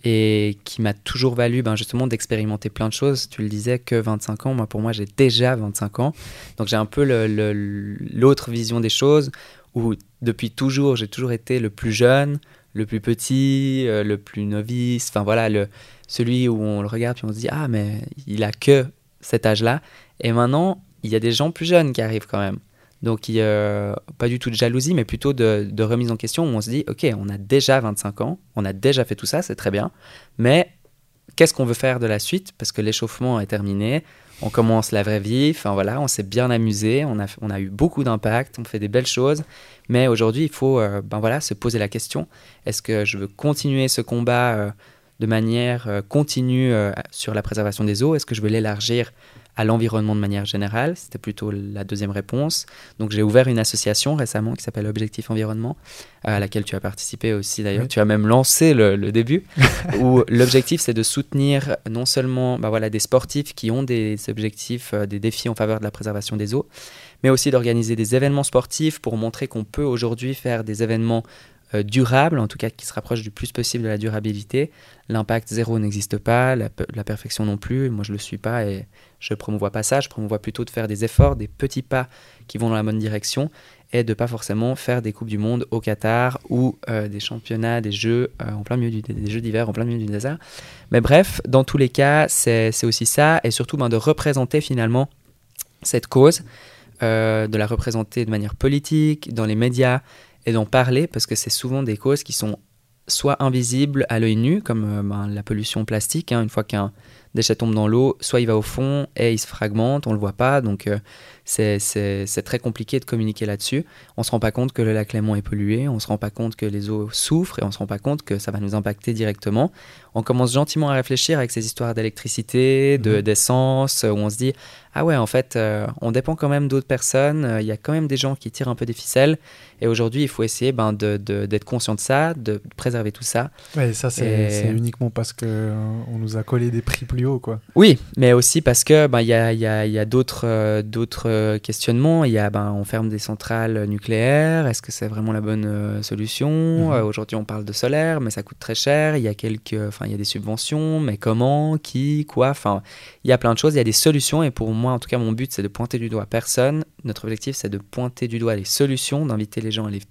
et qui m'a toujours valu ben, justement d'expérimenter plein de choses. Tu le disais que 25 ans, moi, pour moi, j'ai déjà 25 ans. Donc j'ai un peu l'autre vision des choses, où depuis toujours, j'ai toujours été le plus jeune, le plus petit, euh, le plus novice, enfin voilà, le, celui où on le regarde puis on se dit ah mais il a que cet âge-là. Et maintenant, il y a des gens plus jeunes qui arrivent quand même. Donc, il, euh, pas du tout de jalousie, mais plutôt de, de, remise en question où on se dit, OK, on a déjà 25 ans, on a déjà fait tout ça, c'est très bien, mais qu'est-ce qu'on veut faire de la suite? Parce que l'échauffement est terminé, on commence la vraie vie, enfin voilà, on s'est bien amusé, on a, eu beaucoup d'impact, on fait des belles choses, mais aujourd'hui, il faut euh, ben voilà, se poser la question, est-ce que je veux continuer ce combat euh, de manière euh, continue sur la préservation des eaux? Est-ce que je veux l'élargir à l'environnement de manière générale C'était plutôt la deuxième réponse. Donc j'ai ouvert une association récemment qui s'appelle Objectif Environnement, à laquelle tu as participé aussi d'ailleurs. Tu as même lancé le, début, où l'objectif c'est de soutenir non seulement bah voilà, des sportifs qui ont des objectifs, euh, des défis en faveur de la préservation des eaux, mais aussi d'organiser des événements sportifs pour montrer qu'on peut aujourd'hui faire des événements euh, durable, en tout cas qui se rapproche du plus possible de la durabilité. L'impact zéro n'existe pas, la, perfection non plus. Moi, je ne le suis pas et je promouvois pas ça. Je promouvois plutôt de faire des efforts, des petits pas qui vont dans la bonne direction et de pas forcément faire des coupes du monde au Qatar ou euh, des championnats, des jeux euh, en plein milieu du, des jeux d'hiver en plein milieu du désert. Mais bref, dans tous les cas, c'est aussi ça et surtout ben, de représenter finalement cette cause, de la représenter de manière politique, dans les médias et d'en parler parce que c'est souvent des causes qui sont soit invisibles à l'œil nu, comme euh, ben, la pollution plastique. Hein, une fois qu'un déchet tombe dans l'eau, soit il va au fond et il se fragmente, on le voit pas. Donc euh, c'est très compliqué de communiquer là-dessus. On ne se rend pas compte que le lac Léman est pollué, on ne se rend pas compte que les eaux souffrent et on ne se rend pas compte que ça va nous impacter directement. On commence gentiment à réfléchir avec ces histoires d'électricité, mmh d'essence, où on se dit ah ouais, en fait, euh, on dépend quand même d'autres personnes, euh, il y a quand même des gens qui tirent un peu des ficelles, et aujourd'hui, il faut essayer ben, d'être de, conscient de ça, de préserver tout ça. Ouais, ça, c'est uniquement parce qu'on euh, on nous a collé des prix plus hauts, quoi. Oui, mais aussi parce que ben, il y a, y a, y a d'autres d'autres questionnements. Il y a, ben, on ferme des centrales nucléaires, est-ce que c'est vraiment la bonne solution? Mhm. Aujourd'hui, on parle de solaire, mais ça coûte très cher. Il y a quelques, enfin, il y a des subventions, mais comment, qui, quoi? Enfin, il y a plein de choses. Il y a des solutions, et pour moi, en tout cas, mon but, c'est de pointer du doigt personne. Notre objectif, c'est de pointer du doigt les solutions, d'inviter les gens à les,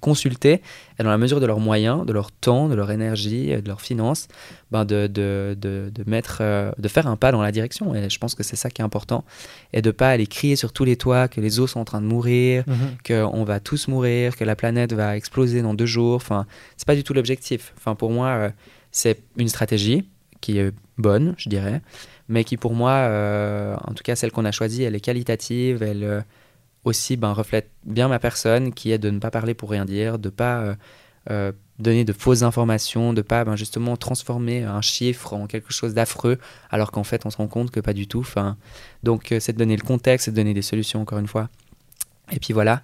consulter, et dans la mesure de leurs moyens, de leur temps, de leur énergie, de leurs finances, ben de, de, de, mettre, euh, de faire un pas dans la direction. Et je pense que c'est ça qui est important. Et de pas aller crier sur tous les toits que les eaux sont en train de mourir, mhm. qu'on va tous mourir, que la planète va exploser dans deux jours. Enfin, c'est pas du tout l'objectif. Enfin, pour moi, euh, c'est une stratégie qui est bonne, je dirais, mais qui pour moi, euh, en tout cas celle qu'on a choisie, elle est qualitative, elle euh, aussi ben, reflète bien ma personne, qui est de ne pas parler pour rien dire, de pas euh, donner de fausses informations, de pas ben, justement transformer un chiffre en quelque chose d'affreux, alors qu'en fait on se rend compte que pas du tout. Enfin, donc c'est de donner le contexte, c'est de donner des solutions encore une fois. Et puis voilà.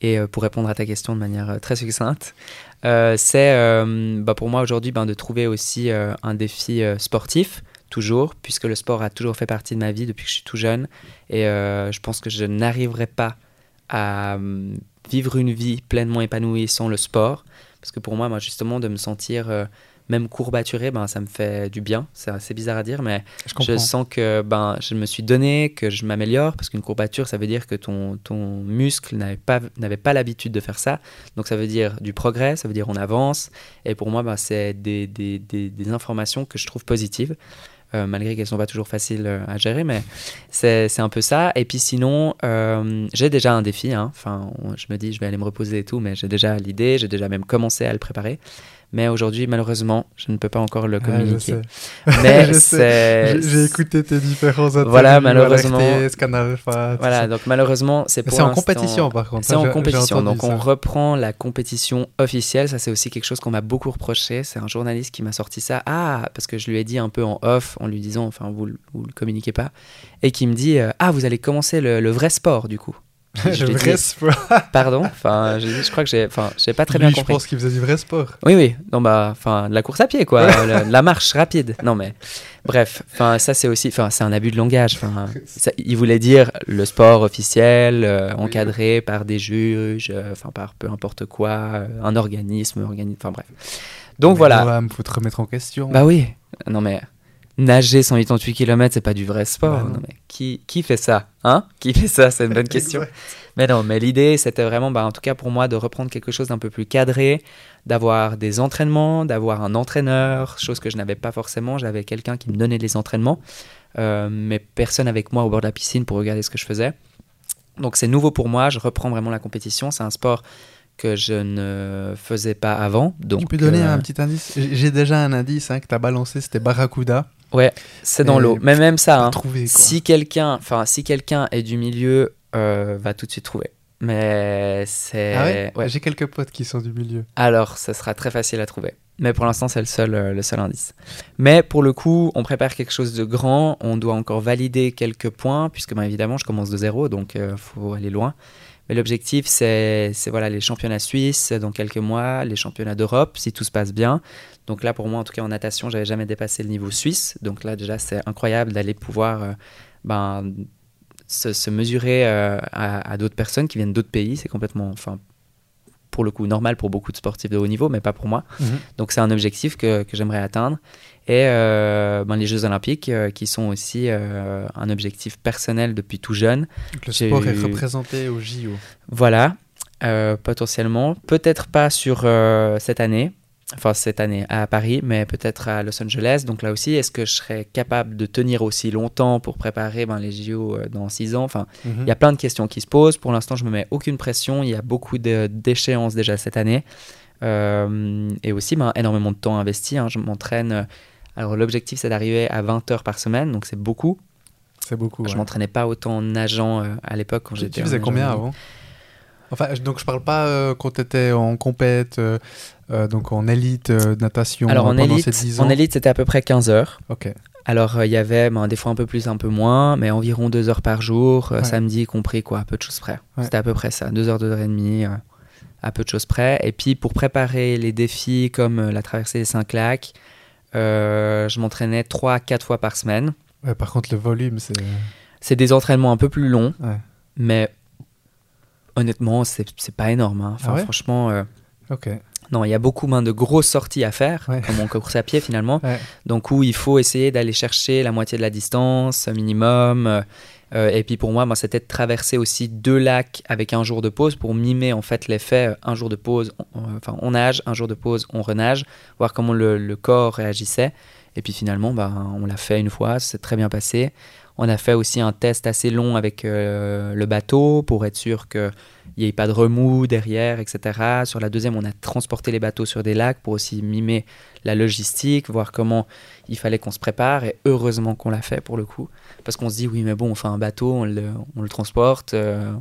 Et pour répondre à ta question de manière très succincte, c'est bah, pour moi aujourd'hui ben, de trouver aussi un défi sportif toujours, puisque le sport a toujours fait partie de ma vie depuis que je suis tout jeune. Et euh, je pense que je n'arriverai pas à hum, vivre une vie pleinement épanouie sans le sport. Parce que pour moi, moi justement, de me sentir euh, même courbaturé, ben, ça me fait du bien. C'est assez bizarre à dire, mais je, sens que ben, je me suis donné, que je m'améliore. Parce qu'une courbature, ça veut dire que ton, ton muscle n'avait pas, n'avait pas l'habitude de faire ça. Donc ça veut dire du progrès, ça veut dire on avance. Et pour moi, ben, c'est des, des, des, des informations que je trouve positives. Euh, malgré qu'elles ne sont pas toujours faciles euh, à gérer, mais c'est un peu ça. Et puis sinon, euh, j'ai déjà un défi. Hein. Enfin, je me dis, je vais aller me reposer et tout, mais j'ai déjà l'idée, j'ai déjà même commencé à le préparer. Mais aujourd'hui, malheureusement, je ne peux pas encore le communiquer. mais J'ai écouté tes différents interviews. Voilà, malheureusement. voilà, donc malheureusement, c'est pour C'est en compétition, par contre. C'est en compétition. Donc on reprend la compétition officielle. Ça, c'est aussi quelque chose qu'on m'a beaucoup reproché. C'est un journaliste qui m'a sorti ça. Ah, parce que je lui ai dit un peu en off, en lui disant, enfin, vous, vous le communiquez pas, et qui me dit, euh, ah, vous allez commencer le vrai sport, du coup. Je le vrai sport. Pardon? Enfin, je, je, crois que j'ai, enfin, j'ai pas très bien compris. Je pense qu'il faisait du vrai sport. Oui, oui. Non, bah, enfin, de la course à pied, quoi. la, marche rapide. Non, mais bref. Enfin, ça, c'est aussi, enfin, c'est un abus de langage. Enfin, il voulait dire le sport officiel, euh, encadré par des juges, euh, enfin, par peu importe quoi, euh, un organisme, organisme. Enfin, bref. Donc voilà. Il faut te remettre en question. Bah oui. Non, mais nager 188 km, c'est pas du vrai sport. Bah mais qui, qui fait ça Hein? Qui fait ça? C'est une bonne question. mais non, mais l'idée, c'était vraiment, bah, en tout cas pour moi, de reprendre quelque chose d'un peu plus cadré, d'avoir des entraînements, d'avoir un entraîneur, chose que je n'avais pas forcément. J'avais quelqu'un qui me donnait les entraînements, euh, mais personne avec moi au bord de la piscine pour regarder ce que je faisais. Donc c'est nouveau pour moi, je reprends vraiment la compétition. C'est un sport que je ne faisais pas avant. Donc, tu peux donner un petit indice? J'ai déjà un indice hein, que tu as balancé, c'était Barracuda. Ouais, c'est dans l'eau. Mais même ça, hein, si quelqu'un si quelqu'un est du milieu, va tout de suite trouver. Mais c'est. Ah ouais, J'ai quelques potes qui sont du milieu. Alors, ça sera très facile à trouver. Mais pour l'instant, c'est le seul, euh, le seul indice. Mais pour le coup, on prépare quelque chose de grand. On doit encore valider quelques points, puisque bien évidemment, je commence de zéro, donc il euh, faut aller loin. Mais l'objectif, c'est voilà, les championnats suisses dans quelques mois, les championnats d'Europe, si tout se passe bien. Donc là, pour moi, en tout cas en natation, j'avais jamais dépassé le niveau suisse. Donc là, déjà, c'est incroyable d'aller pouvoir euh, ben, se, mesurer euh, à, d'autres personnes qui viennent d'autres pays. C'est complètement, enfin, pour le coup, normal pour beaucoup de sportifs de haut niveau, mais pas pour moi. Mhm. Donc c'est un objectif que, que j'aimerais atteindre. Et euh, ben, les Jeux Olympiques, euh, qui sont aussi un objectif personnel depuis tout jeune. le sport est représenté au JO. Voilà, potentiellement. Peut-être pas sur cette année, enfin cette année à Paris, mais peut-être à Los Angeles. Donc là aussi, est-ce que je serais capable de tenir aussi longtemps pour préparer ben, les JO euh, dans six ans? Enfin, il y a mhm. plein de questions qui se posent. Pour l'instant, je me mets aucune pression. Il y a beaucoup d'échéances déjà cette année. Euh, et aussi ben, énormément de temps investi. Hein. Je m'entraîne. Alors l'objectif, c'est d'arriver à 20 heures par semaine, donc c'est beaucoup. C'est beaucoup. Je m'entraînais pas autant en nageant euh, à l'époque quand j'étais. Tu faisais combien avant? Enfin, donc je parle pas quand tu étais en compète, euh, donc en élite euh, natation Alors en élite, en élite c'était à peu près 15 heures. Ok. Alors euh, il y avait ben, des fois un peu plus, un peu moins, mais environ 2 heures par jour, samedi compris quoi, à peu de choses près. C'était à peu près ça, 2 heures, 2 heures et demie, à peu de choses près. Et puis pour préparer les défis comme la traversée des 5 lacs, je m'entraînais 3 à 4 fois par semaine. par contre le volume c'est... C'est des entraînements un peu plus longs, mais honnêtement c'est pas énorme. Hein. Enfin, ah franchement... ok. Non, il y a beaucoup moins de grosses sorties à faire, comme en course à pied finalement. Donc où il faut essayer d'aller chercher la moitié de la distance minimum. Euh, euh, et puis pour moi, moi c'était de traverser aussi deux lacs avec un jour de pause pour mimer en fait l'effet un jour de pause, enfin on nage, un jour de pause, on renage, voir comment le, corps réagissait. Et puis finalement, bah, on l'a fait une fois, c'est très bien passé. On a fait aussi un test assez long avec le bateau pour être sûr que il n'y ait pas de remous derrière, etc. Sur la deuxième, on a transporté les bateaux sur des lacs pour aussi mimer la logistique, voir comment il fallait qu'on se prépare. Et heureusement qu'on l'a fait pour le coup. Parce qu'on se dit, oui, mais bon, on fait un bateau, on le, transporte, euh,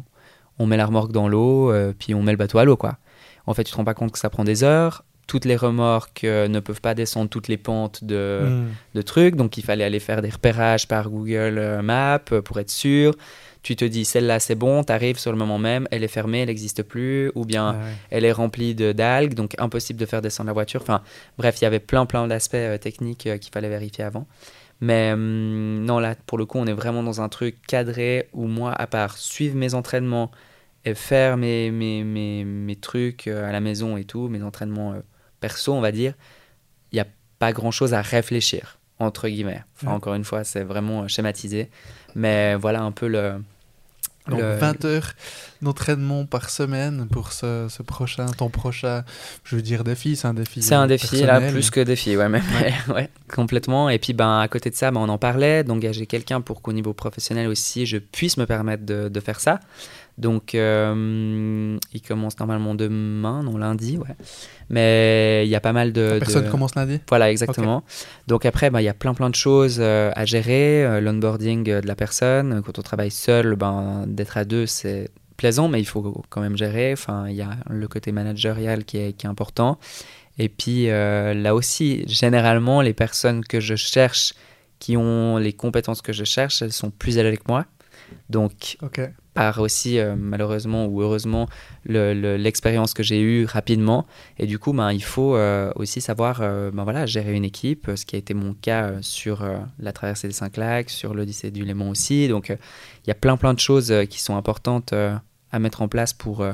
on met la remorque dans l'eau, euh, puis on met le bateau à l'eau. En fait, tu te rends pas compte que ça prend des heures. Toutes les remorques euh, ne peuvent pas descendre toutes les pentes de, hmm. de trucs, donc il fallait aller faire des repérages par Google Maps pour être sûr tu te dis celle-là c'est bon, tu arrives sur le moment même, elle est fermée, elle n'existe plus, ou bien elle est remplie d'algues, donc impossible de faire descendre la voiture. Enfin bref, il y avait plein plein d'aspects euh, techniques euh, qu'il fallait vérifier avant. Mais hum, non, là pour le coup, on est vraiment dans un truc cadré où moi, à part suivre mes entraînements et faire mes, mes, mes, mes trucs euh, à la maison et tout, mes entraînements perso, on va dire, il n'y a pas grand-chose à réfléchir entre guillemets. Encore une fois, c'est vraiment schématisé. Mais voilà un peu le, donc 20 heures d'entraînement par semaine pour ce, ce, prochain, ton prochain, je veux dire défi, c'est un défi. C'est un défi là, plus que défi, ouais, mais, ouais. complètement. Et puis ben à côté de ça, ben, on en parlait, d'engager quelqu'un pour qu'au niveau professionnel aussi, je puisse me permettre de, de faire ça. Donc, euh, il commence normalement demain, non lundi, ouais. Mais il y a pas mal de. personne commence lundi Voilà, exactement. Donc, après, bah, il y a plein, plein de choses euh, à gérer. Euh, l'onboarding de la personne. Quand on travaille seul, ben, d'être à deux, c'est plaisant, mais il faut quand même gérer. Enfin, il y a le côté managérial qui est, qui est important. Et puis, là aussi, généralement, les personnes que je cherche, qui ont les compétences que je cherche, elles sont plus âgées que moi. Donc, par aussi, euh, malheureusement ou heureusement, l'expérience que j'ai eue rapidement. Et du coup, ben, il faut euh, aussi savoir euh, ben, voilà, gérer une équipe, ce qui a été mon cas sur la traversée des Cinq Lacs, sur l'Odyssée du Léman aussi. Donc, il y a plein, plein de choses qui sont importantes à mettre en place pour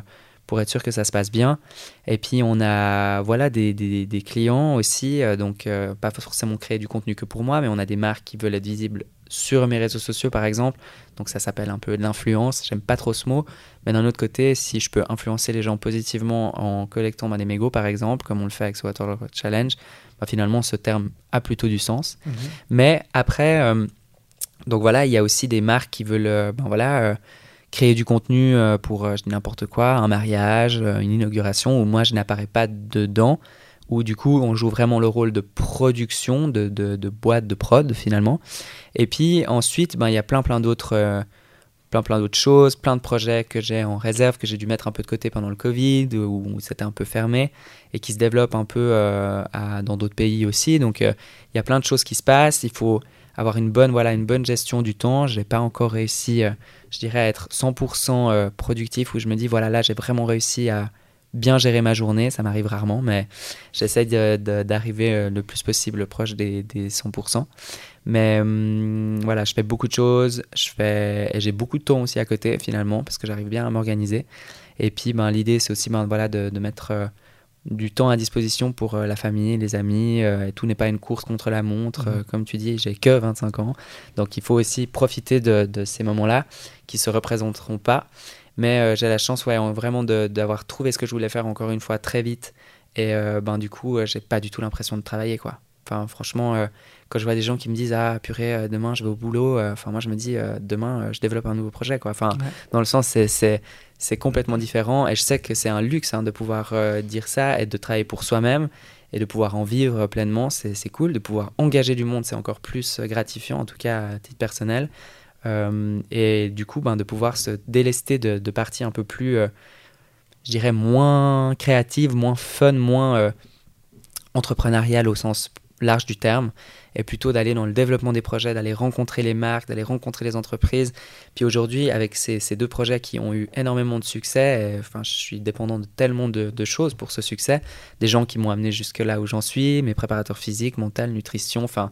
pour être sûr que ça se passe bien. Et puis on a voilà des, des, clients aussi, donc pas forcément créer du contenu que pour moi, mais on a des marques qui veulent être visibles sur mes réseaux sociaux par exemple. Donc ça s'appelle un peu de l'influence. J'aime pas trop ce mot. Mais d'un autre côté, si je peux influencer les gens positivement en collectant des mégots par exemple, comme on le fait avec Water Challenge, bah, finalement ce terme a plutôt du sens. Mhm. Mais après, euh, donc voilà, il y a aussi des marques qui veulent euh, ben voilà, euh, créer du contenu pour n'importe quoi, un mariage, une inauguration, où moi je n'apparais pas dedans, où du coup on joue vraiment le rôle de production, de, boîte de prod finalement. Et puis ensuite, ben, il y a plein plein d'autres plein plein d'autres choses, plein de projets que j'ai en réserve, que j'ai dû mettre un peu de côté pendant le Covid, où, c'était un peu fermé, et qui se développent un peu euh, dans d'autres pays aussi. Donc euh, il y a plein de choses qui se passent, il faut avoir une bonne, voilà, une bonne gestion du temps. Je n'ai pas encore réussi, euh, je dirais, à être 100% productif, où je me dis, voilà, là j'ai vraiment réussi à bien gérer ma journée, ça m'arrive rarement, mais j'essaie d'arriver le plus possible proche des, des 100%. Mais hum, voilà, je fais beaucoup de choses, je fais, et j'ai beaucoup de temps aussi à côté finalement, parce que j'arrive bien à m'organiser. Et puis ben, l'idée, c'est aussi ben, voilà, de, de mettre euh, du temps à disposition pour euh, la famille, les amis. Euh, et tout n'est pas une course contre la montre. Mmh. comme tu dis, j'ai que 25 ans. Donc il faut aussi profiter de, de ces moments-là qui se représenteront pas. Mais j'ai la chance ouais, vraiment d'avoir trouvé ce que je voulais faire encore une fois très vite. Et ben, du coup, j'ai pas du tout l'impression de travailler. quoi. Enfin, franchement, quand je vois des gens qui me disent ah purée euh, demain je vais au boulot euh, enfin moi je me dis euh, demain je développe un nouveau projet quoi enfin dans le sens c'est c'est complètement différent et je sais que c'est un luxe hein, de pouvoir dire ça et de travailler pour soi-même et de pouvoir en vivre pleinement c'est cool de pouvoir engager du monde c'est encore plus gratifiant en tout cas à titre personnel et du coup ben, de pouvoir se délester de, de parties un peu plus je dirais moins créatives moins fun moins entrepreneuriales au sens large du terme et plutôt d'aller dans le développement des projets, d'aller rencontrer les marques, d'aller rencontrer les entreprises. Puis aujourd'hui, avec ces, deux projets qui ont eu énormément de succès, enfin, je suis dépendant de tellement de, choses pour ce succès, des gens qui m'ont amené jusque là où j'en suis, mes préparateurs physiques, mental, nutrition, enfin,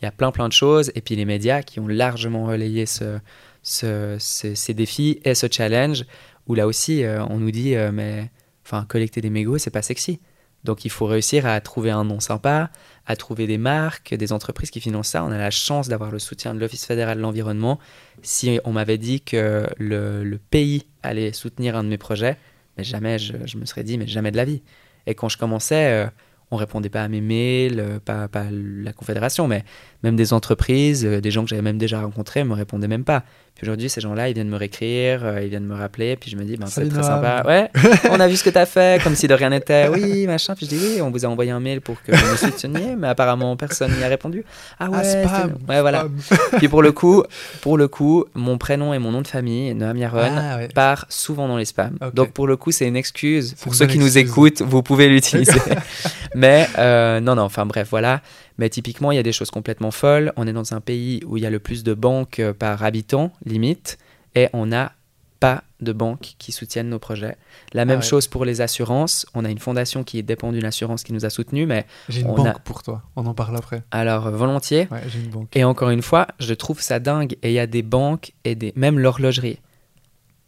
il y a plein plein de choses, et puis les médias qui ont largement relayé ce, ces défis et ce challenge, où là aussi, euh, on nous dit, euh, mais enfin, collecter des mégots, c'est pas sexy. Donc il faut réussir à trouver un nom sympa, à trouver des marques, des entreprises qui financent ça. On a la chance d'avoir le soutien de l'Office fédéral de l'environnement. Si on m'avait dit que le, pays allait soutenir un de mes projets, mais jamais je, me serais dit, mais jamais de la vie. Et quand je commençais, euh, on répondait pas à mes mails, euh, pas, pas la Confédération, mais même des entreprises, euh, des gens que j'avais même déjà rencontrés, me répondaient même pas. Puis aujourd'hui, ces gens-là, ils viennent me réécrire, euh, ils viennent me rappeler, puis je me dis, ben, c'est très sympa. Ouais, on a vu ce que tu as fait, comme si de rien n'était. Oui, machin. Puis je dis, oui, on vous a envoyé un mail pour que vous me souteniez, mais apparemment, personne n'y a répondu. Ah ouais, ah, spam, ouais voilà. puis pour le coup, pour le coup, mon prénom et mon nom de famille, Noam Yaron, ah, part souvent dans les spams. Donc pour le coup, c'est une excuse. Pour ceux qui nous écoutent, vous pouvez l'utiliser. mais euh, non, non, enfin bref, voilà. Mais typiquement, il y a des choses complètement folles. On est dans un pays où il y a le plus de banques euh, par habitant, limite, et on n'a pas de banques qui soutiennent nos projets. La même ah chose pour les assurances. On a une fondation qui dépend d'une assurance qui nous a soutenus, mais... J'ai une banque pour toi, on en parle après. Alors, volontiers. j'ai une banque. Et encore une fois, je trouve ça dingue. Et il y a des banques et des... même l'horlogerie.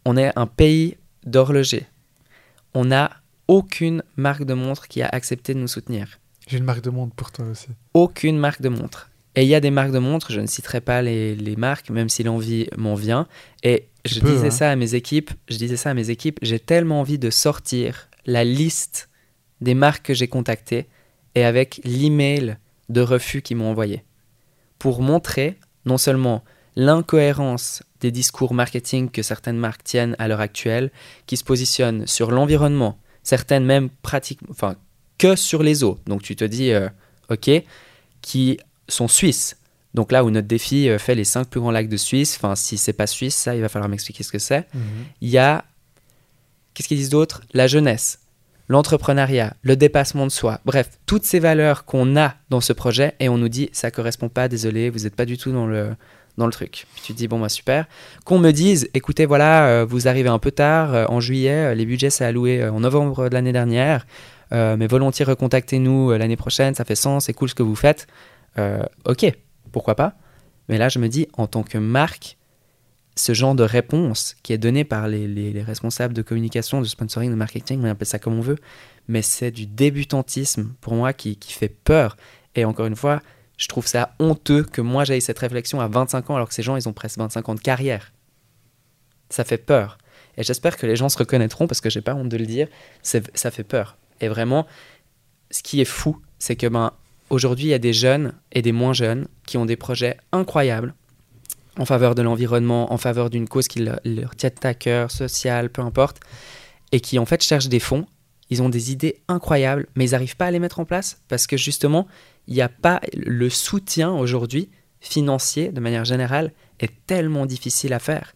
On est un pays d'horloger. On n'a aucune marque de montre qui a accepté de nous soutenir. J'ai une marque de montre pour toi aussi. Aucune marque de montre. Et il y a des marques de montres, je ne citerai pas les, marques, même si l'envie m'en vient. Et je disais hein. ça à mes équipes, je disais ça à mes équipes, j'ai tellement envie de sortir la liste des marques que j'ai contactées et avec l'email de refus qu'ils m'ont envoyé. Pour montrer non seulement l'incohérence des discours marketing que certaines marques tiennent à l'heure actuelle, qui se positionnent sur l'environnement, certaines même pratiquement, enfin que sur les eaux. Donc tu te dis, euh, ok, qui sont suisses. Donc là où notre défi euh, fait les cinq plus grands lacs de Suisse, enfin si c'est pas suisse, ça il va falloir m'expliquer ce que c'est. Mhm. Il y a, qu'est-ce qu'ils disent d'autre? La jeunesse, l'entrepreneuriat, le dépassement de soi. Bref, toutes ces valeurs qu'on a dans ce projet et on nous dit ça correspond pas, désolé, vous n'êtes pas du tout dans le dans le truc. Puis tu te dis bon bah super. Qu'on me dise écoutez voilà, euh, vous arrivez un peu tard en juillet, les budgets c'est alloué en novembre de l'année dernière. Euh, mais volontiers recontactez-nous euh, l'année prochaine, ça fait sens, c'est cool ce que vous faites. Euh, ok, pourquoi pas Mais là, je me dis, en tant que marque, ce genre de réponse qui est donnée par les, responsables de communication, de sponsoring, de marketing, on appelle ça comme on veut, mais c'est du débutantisme pour moi qui, qui, fait peur. Et encore une fois, je trouve ça honteux que moi j'aille cette réflexion à 25 ans alors que ces gens, ils ont presque 25 ans de carrière. Ça fait peur. Et j'espère que les gens se reconnaîtront parce que j'ai pas honte de le dire, ça fait peur. Et vraiment, ce qui est fou, c'est que ben, aujourd'hui, il y a des jeunes et des moins jeunes qui ont des projets incroyables. en faveur de l'environnement, en faveur d'une cause qui leur, tient à cœur, sociale, peu importe, et qui en fait cherchent des fonds. Ils ont des idées incroyables, mais ils n'arrivent pas à les mettre en place parce que justement, il n'y a pas le soutien aujourd'hui financier de manière générale est tellement difficile à faire.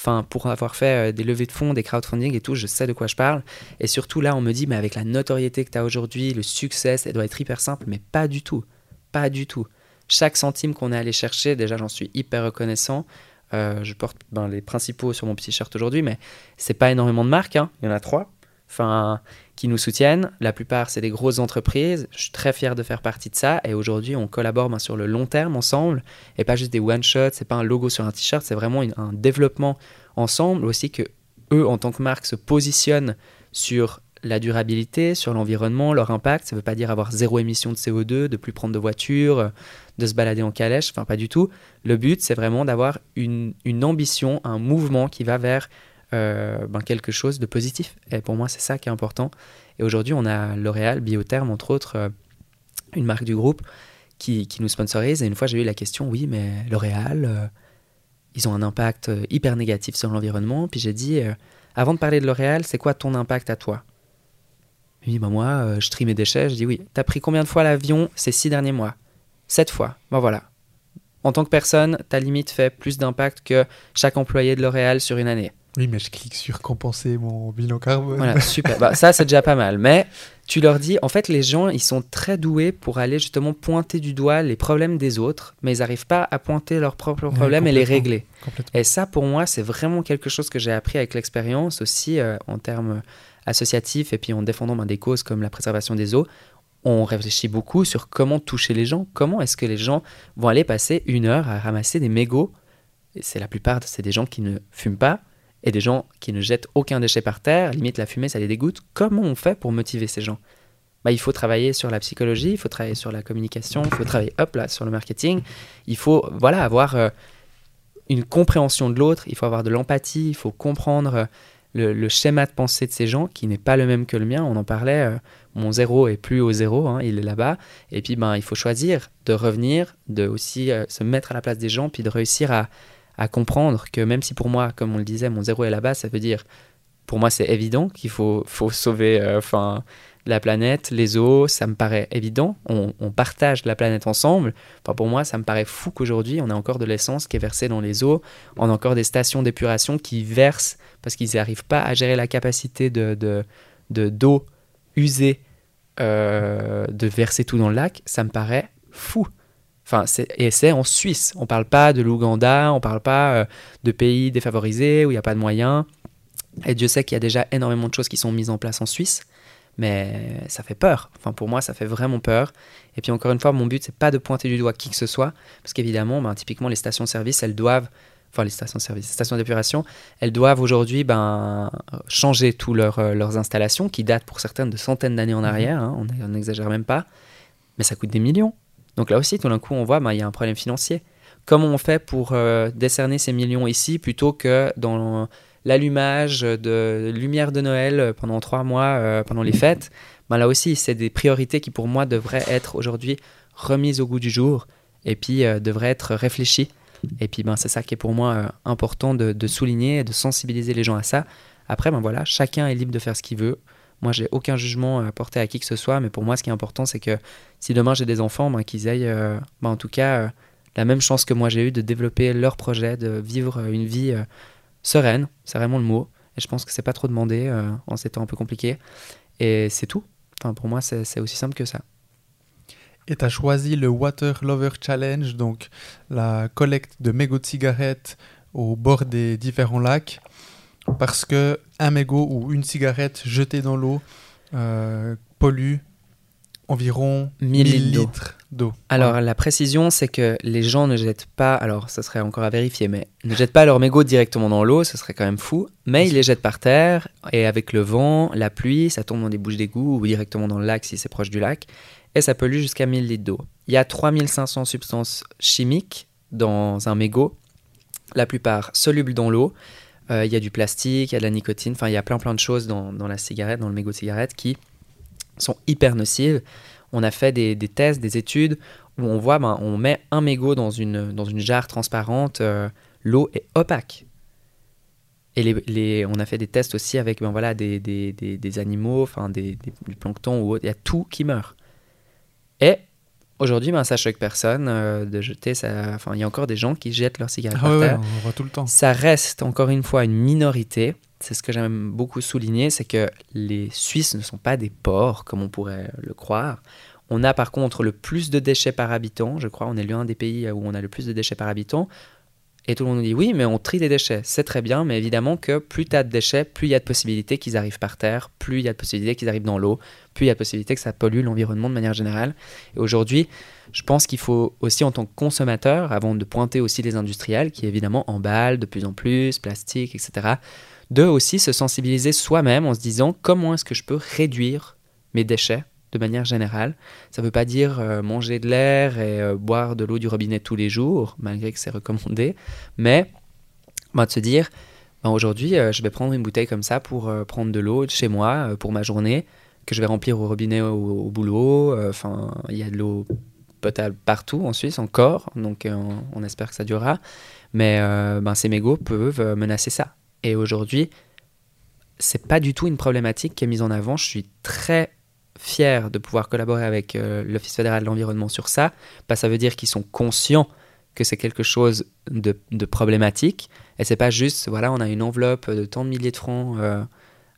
Enfin, pour avoir fait euh, des levées de fonds, des crowdfunding et tout, je sais de quoi je parle. Et surtout là, on me dit, mais avec la notoriété que tu as aujourd'hui, le succès, ça doit être hyper simple. Mais pas du tout. Pas du tout. Chaque centime qu'on est allé chercher, déjà, j'en suis hyper reconnaissant. Euh, je porte ben, les principaux sur mon petit shirt aujourd'hui, mais c'est pas énormément de marques. Hein. Il y en a trois. Qui nous soutiennent. La plupart, c'est des grosses entreprises. Je suis très fier de faire partie de ça. Et aujourd'hui, on collabore ben, sur le long terme ensemble. Et pas juste des one-shots, c'est pas un logo sur un t-shirt, c'est vraiment un développement ensemble. Aussi que eux, en tant que marque, se positionnent sur la durabilité, sur l'environnement, leur impact. Ça ne veut pas dire avoir zéro émission de CO2, de plus prendre de voiture, de se balader en calèche. Enfin, pas du tout. Le but, c'est vraiment d'avoir une ambition, un mouvement qui va vers euh, ben, quelque chose de positif. Et pour moi, c'est ça qui est important. Et aujourd'hui, on a L'Oréal, Biotherm, entre autres, euh, une marque du groupe, qui, qui, nous sponsorise. Et une fois, j'ai eu la question, oui, mais L'Oréal, euh, ils ont un impact hyper négatif sur l'environnement. Puis j'ai dit, avant de parler de L'Oréal, c'est quoi ton impact à toi? Oui, ben moi, je trie mes déchets. Je dis, oui, t'as pris combien de fois l'avion ces six derniers mois? Sept fois. Ben voilà. En tant que personne, ta limite fait plus d'impact que chaque employé de L'Oréal sur une année. Oui, mais je clique sur compenser mon bilan carbone. Voilà, super. bah, ça, c'est déjà pas mal. Mais tu leur dis, en fait, les gens, ils sont très doués pour aller justement pointer du doigt les problèmes des autres, mais ils n'arrivent pas à pointer leurs propres problèmes et les régler. Et ça, pour moi, c'est vraiment quelque chose que j'ai appris avec l'expérience aussi euh, en termes associatifs et puis en défendant ben, des causes comme la préservation des eaux. On réfléchit beaucoup sur comment toucher les gens. Comment est-ce que les gens vont aller passer une heure à ramasser des mégots? C'est la plupart, c'est des gens qui ne fument pas, et des gens qui ne jettent aucun déchet par terre, limite la fumée, ça les dégoûte. Comment on fait pour motiver ces gens? Bah, il faut travailler sur la psychologie, il faut travailler sur la communication, il faut travailler hop là sur le marketing. Il faut voilà avoir euh, une compréhension de l'autre, il faut avoir de l'empathie, il faut comprendre euh, le, schéma de pensée de ces gens qui n'est pas le même que le mien. On en parlait, euh, mon zéro est plus au zéro, hein, il est là-bas. Et puis ben il faut choisir de revenir, de aussi se mettre à la place des gens, puis de réussir à, à comprendre que même si pour moi, comme on le disait, mon zéro est là-bas, ça veut dire, pour moi c'est évident qu'il faut, faut sauver euh, enfin la planète, les eaux, ça me paraît évident. On, partage la planète ensemble. Pour moi, ça me paraît fou qu'aujourd'hui, on a encore de l'essence qui est versée dans les eaux. On a encore des stations d'épuration qui versent parce qu'ils n'arrivent pas à gérer la capacité de, de, d'eau usée euh, de verser tout dans le lac. Ça me paraît fou. Enfin, et c'est en Suisse. On ne parle pas de l'Ouganda, on ne parle pas euh, de pays défavorisés où il n'y a pas de moyens. Et Dieu sait qu'il y a déjà énormément de choses qui sont mises en place en Suisse, mais ça fait peur. Enfin, pour moi, ça fait vraiment peur. Et puis encore une fois, mon but, c'est pas de pointer du doigt qui que ce soit, parce qu'évidemment, ben, typiquement, les stations-service, elles doivent enfin les stations-service, les stations d'épuration, elles doivent aujourd'hui ben, changer toutes euh, leurs installations, qui datent pour certaines de centaines d'années en arrière, hein, on n'exagère même pas, mais ça coûte des millions. Donc là aussi, tout d'un coup, on voit, ben, il y a un problème financier. Comment on fait pour euh, décerner ces millions ici plutôt que dans l'allumage de lumière de Noël pendant trois mois, euh, pendant les fêtes? Ben, Là aussi, c'est des priorités qui pour moi devraient être aujourd'hui remises au goût du jour et puis euh, devraient être réfléchies. Et puis ben, c'est ça qui est pour moi important de, de, souligner et de sensibiliser les gens à ça. Après, ben voilà, chacun est libre de faire ce qu'il veut. Moi, j'ai aucun jugement à porter à qui que ce soit, mais pour moi, ce qui est important, c'est que si demain j'ai des enfants, ben, qu'ils aient, euh, ben, en tout cas, euh, la même chance que moi j'ai eu de développer leur projet, de vivre euh, une vie sereine, c'est vraiment le mot. Et je pense que c'est pas trop demandé en ces temps un peu compliqués. Et c'est tout. Pour moi, c'est aussi simple que ça. Et tu as choisi le Water Lover Challenge, donc la collecte de mégots de cigarettes au bord des différents lacs parce que un mégot ou une cigarette jetée dans l'eau euh, pollue environ 1000 litres d'eau. Alors la précision, c'est que les gens ne jettent pas, alors ça serait encore à vérifier, mais ne jettent pas leur mégot directement dans l'eau, ce serait quand même fou, mais ils les jettent par terre, et avec le vent, la pluie, ça tombe dans des bouches d'égout ou directement dans le lac si c'est proche du lac, et ça pollue jusqu'à 1000 litres d'eau. Il y a 3500 substances chimiques dans un mégot, la plupart solubles dans l'eau, euh, il y a du plastique, il y a de la nicotine, enfin il y a plein plein de choses dans, la cigarette, dans le mégot de cigarette qui sont hyper nocives. On a fait des, tests, des études où on voit, ben, on met un mégot dans une, dans une jarre transparente, euh, l'eau est opaque. Et les, on a fait des tests aussi avec ben voilà, des, des, des, animaux, enfin des, du plancton ou autre. Il y a tout qui meurt. Et aujourd'hui, ben, ça choque personne euh, de jeter ça. Enfin, il y a encore des gens qui jettent leurs cigarettes ah par terre. on voit tout le temps. Ça reste encore une fois une minorité. C'est ce que j'aime beaucoup souligner, c'est que les Suisses ne sont pas des porcs comme on pourrait le croire. On a par contre le plus de déchets par habitant. Je crois on est l'un des pays où on a le plus de déchets par habitant. Et tout le monde nous dit oui, mais on trie des déchets. C'est très bien, mais évidemment que plus tu as de déchets, plus il y a de possibilités qu'ils arrivent par terre, plus il y a de possibilités qu'ils arrivent dans l'eau, plus il y a de possibilités que ça pollue l'environnement de manière générale. Et aujourd'hui, je pense qu'il faut aussi en tant que consommateur, avant de pointer aussi les industriels qui évidemment emballent de plus en plus, plastique, etc., de aussi se sensibiliser soi-même en se disant comment est-ce que je peux réduire mes déchets de manière générale. Ça ne veut pas dire euh, manger de l'air et euh, boire de l'eau du robinet tous les jours, malgré que c'est recommandé, mais de se dire, bah, aujourd'hui, euh, je vais prendre une bouteille comme ça pour prendre de l'eau chez moi pour ma journée, que je vais remplir au robinet au, au boulot. Enfin, il y a de l'eau potable partout en Suisse encore, donc on, espère que ça durera. Mais ben, ces mégots peuvent menacer ça. Et aujourd'hui, c'est pas du tout une problématique qui est mise en avant. Je suis très fier de pouvoir collaborer avec euh, l'Office fédéral de l'environnement sur ça, bah, ça veut dire qu'ils sont conscients que c'est quelque chose de, problématique. Et c'est pas juste, voilà, on a une enveloppe de tant de milliers de francs euh,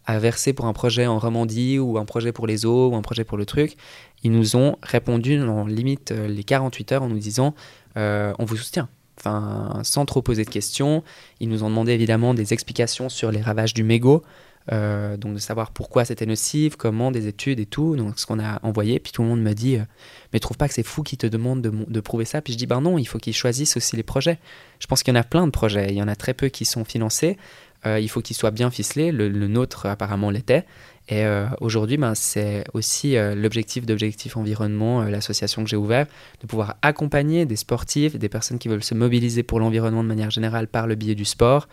à verser pour un projet en Romandie ou un projet pour les eaux ou un projet pour le truc. Ils nous ont répondu en limite euh, les 48 heures en nous disant on vous soutient. Enfin, sans trop poser de questions. Ils nous ont demandé évidemment des explications sur les ravages du mégot. Euh, donc de savoir pourquoi c'était nocif, comment, des études et tout, donc ce qu'on a envoyé, puis tout le monde me dit, euh, mais trouve pas que c'est fou qu'ils te demandent de, prouver ça, puis je dis, ben non, il faut qu'ils choisissent aussi les projets. Je pense qu'il y en a plein de projets, il y en a très peu qui sont financés, euh, il faut qu'ils soient bien ficelés, le, nôtre apparemment l'était, et aujourd'hui, ben, c'est aussi l'objectif d'Objectif Environnement, l'association que j'ai ouverte, de pouvoir accompagner des sportifs, des personnes qui veulent se mobiliser pour l'environnement de manière générale par le biais du sport,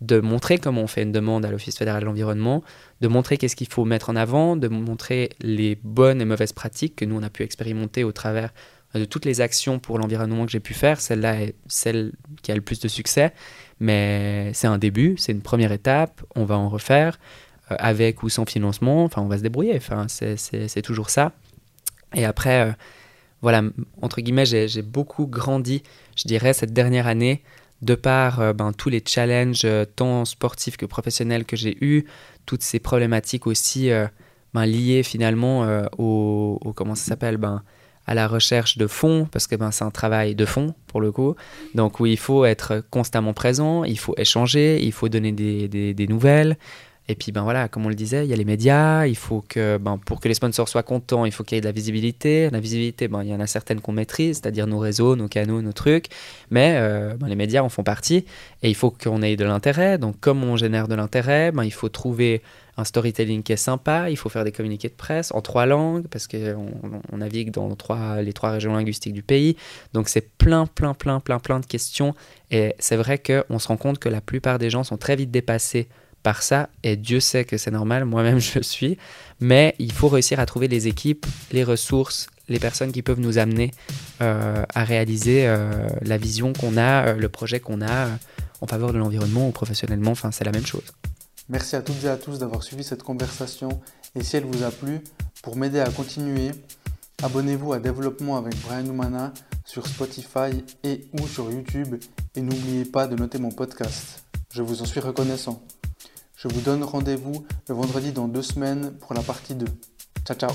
de montrer comment on fait une demande à l'Office fédéral de l'environnement, de montrer qu'est-ce qu'il faut mettre en avant, de montrer les bonnes et mauvaises pratiques que nous on a pu expérimenter au travers de toutes les actions pour l'environnement que j'ai pu faire. Celle-là est celle qui a le plus de succès, mais c'est un début, c'est une première étape, on va en refaire euh, avec ou sans financement, enfin on va se débrouiller, enfin, c'est toujours ça. Et après, euh, voilà, entre guillemets, j'ai beaucoup grandi, je dirais, cette dernière année de par euh, ben, tous les challenges euh, tant sportifs que professionnels que j'ai eus, toutes ces problématiques aussi euh, ben, liées finalement au, comment ça s'appelle ben, à la recherche de fonds, parce que ben, c'est un travail de fond pour le coup. Donc où il faut être constamment présent, il faut échanger, il faut donner des, des nouvelles, et puis, ben voilà, comme on le disait, il y a les médias. Il faut que, ben, pour que les sponsors soient contents, il faut qu'il y ait de la visibilité. La visibilité, ben, il y en a certaines qu'on maîtrise, c'est-à-dire nos réseaux, nos canaux, nos trucs. Mais euh, ben, les médias en font partie. Et il faut qu'on ait de l'intérêt. Donc, comme on génère de l'intérêt, ben, il faut trouver un storytelling qui est sympa. Il faut faire des communiqués de presse en trois langues, parce qu'on on navigue dans les trois régions linguistiques du pays. Donc, c'est plein, plein, plein, plein, plein de questions. Et c'est vrai qu'on se rend compte que la plupart des gens sont très vite dépassés par ça, et Dieu sait que c'est normal, moi-même je suis, mais il faut réussir à trouver les équipes, les ressources, les personnes qui peuvent nous amener euh, à réaliser euh, la vision qu'on a, euh, le projet qu'on a en faveur de l'environnement ou professionnellement, enfin c'est la même chose. Merci à toutes et à tous d'avoir suivi cette conversation et si elle vous a plu, pour m'aider à continuer, abonnez-vous à Développement avec Brian Oumana sur Spotify et ou sur YouTube et n'oubliez pas de noter mon podcast. Je vous en suis reconnaissant. Je vous donne rendez-vous le vendredi dans deux semaines pour la partie 2. Ciao ciao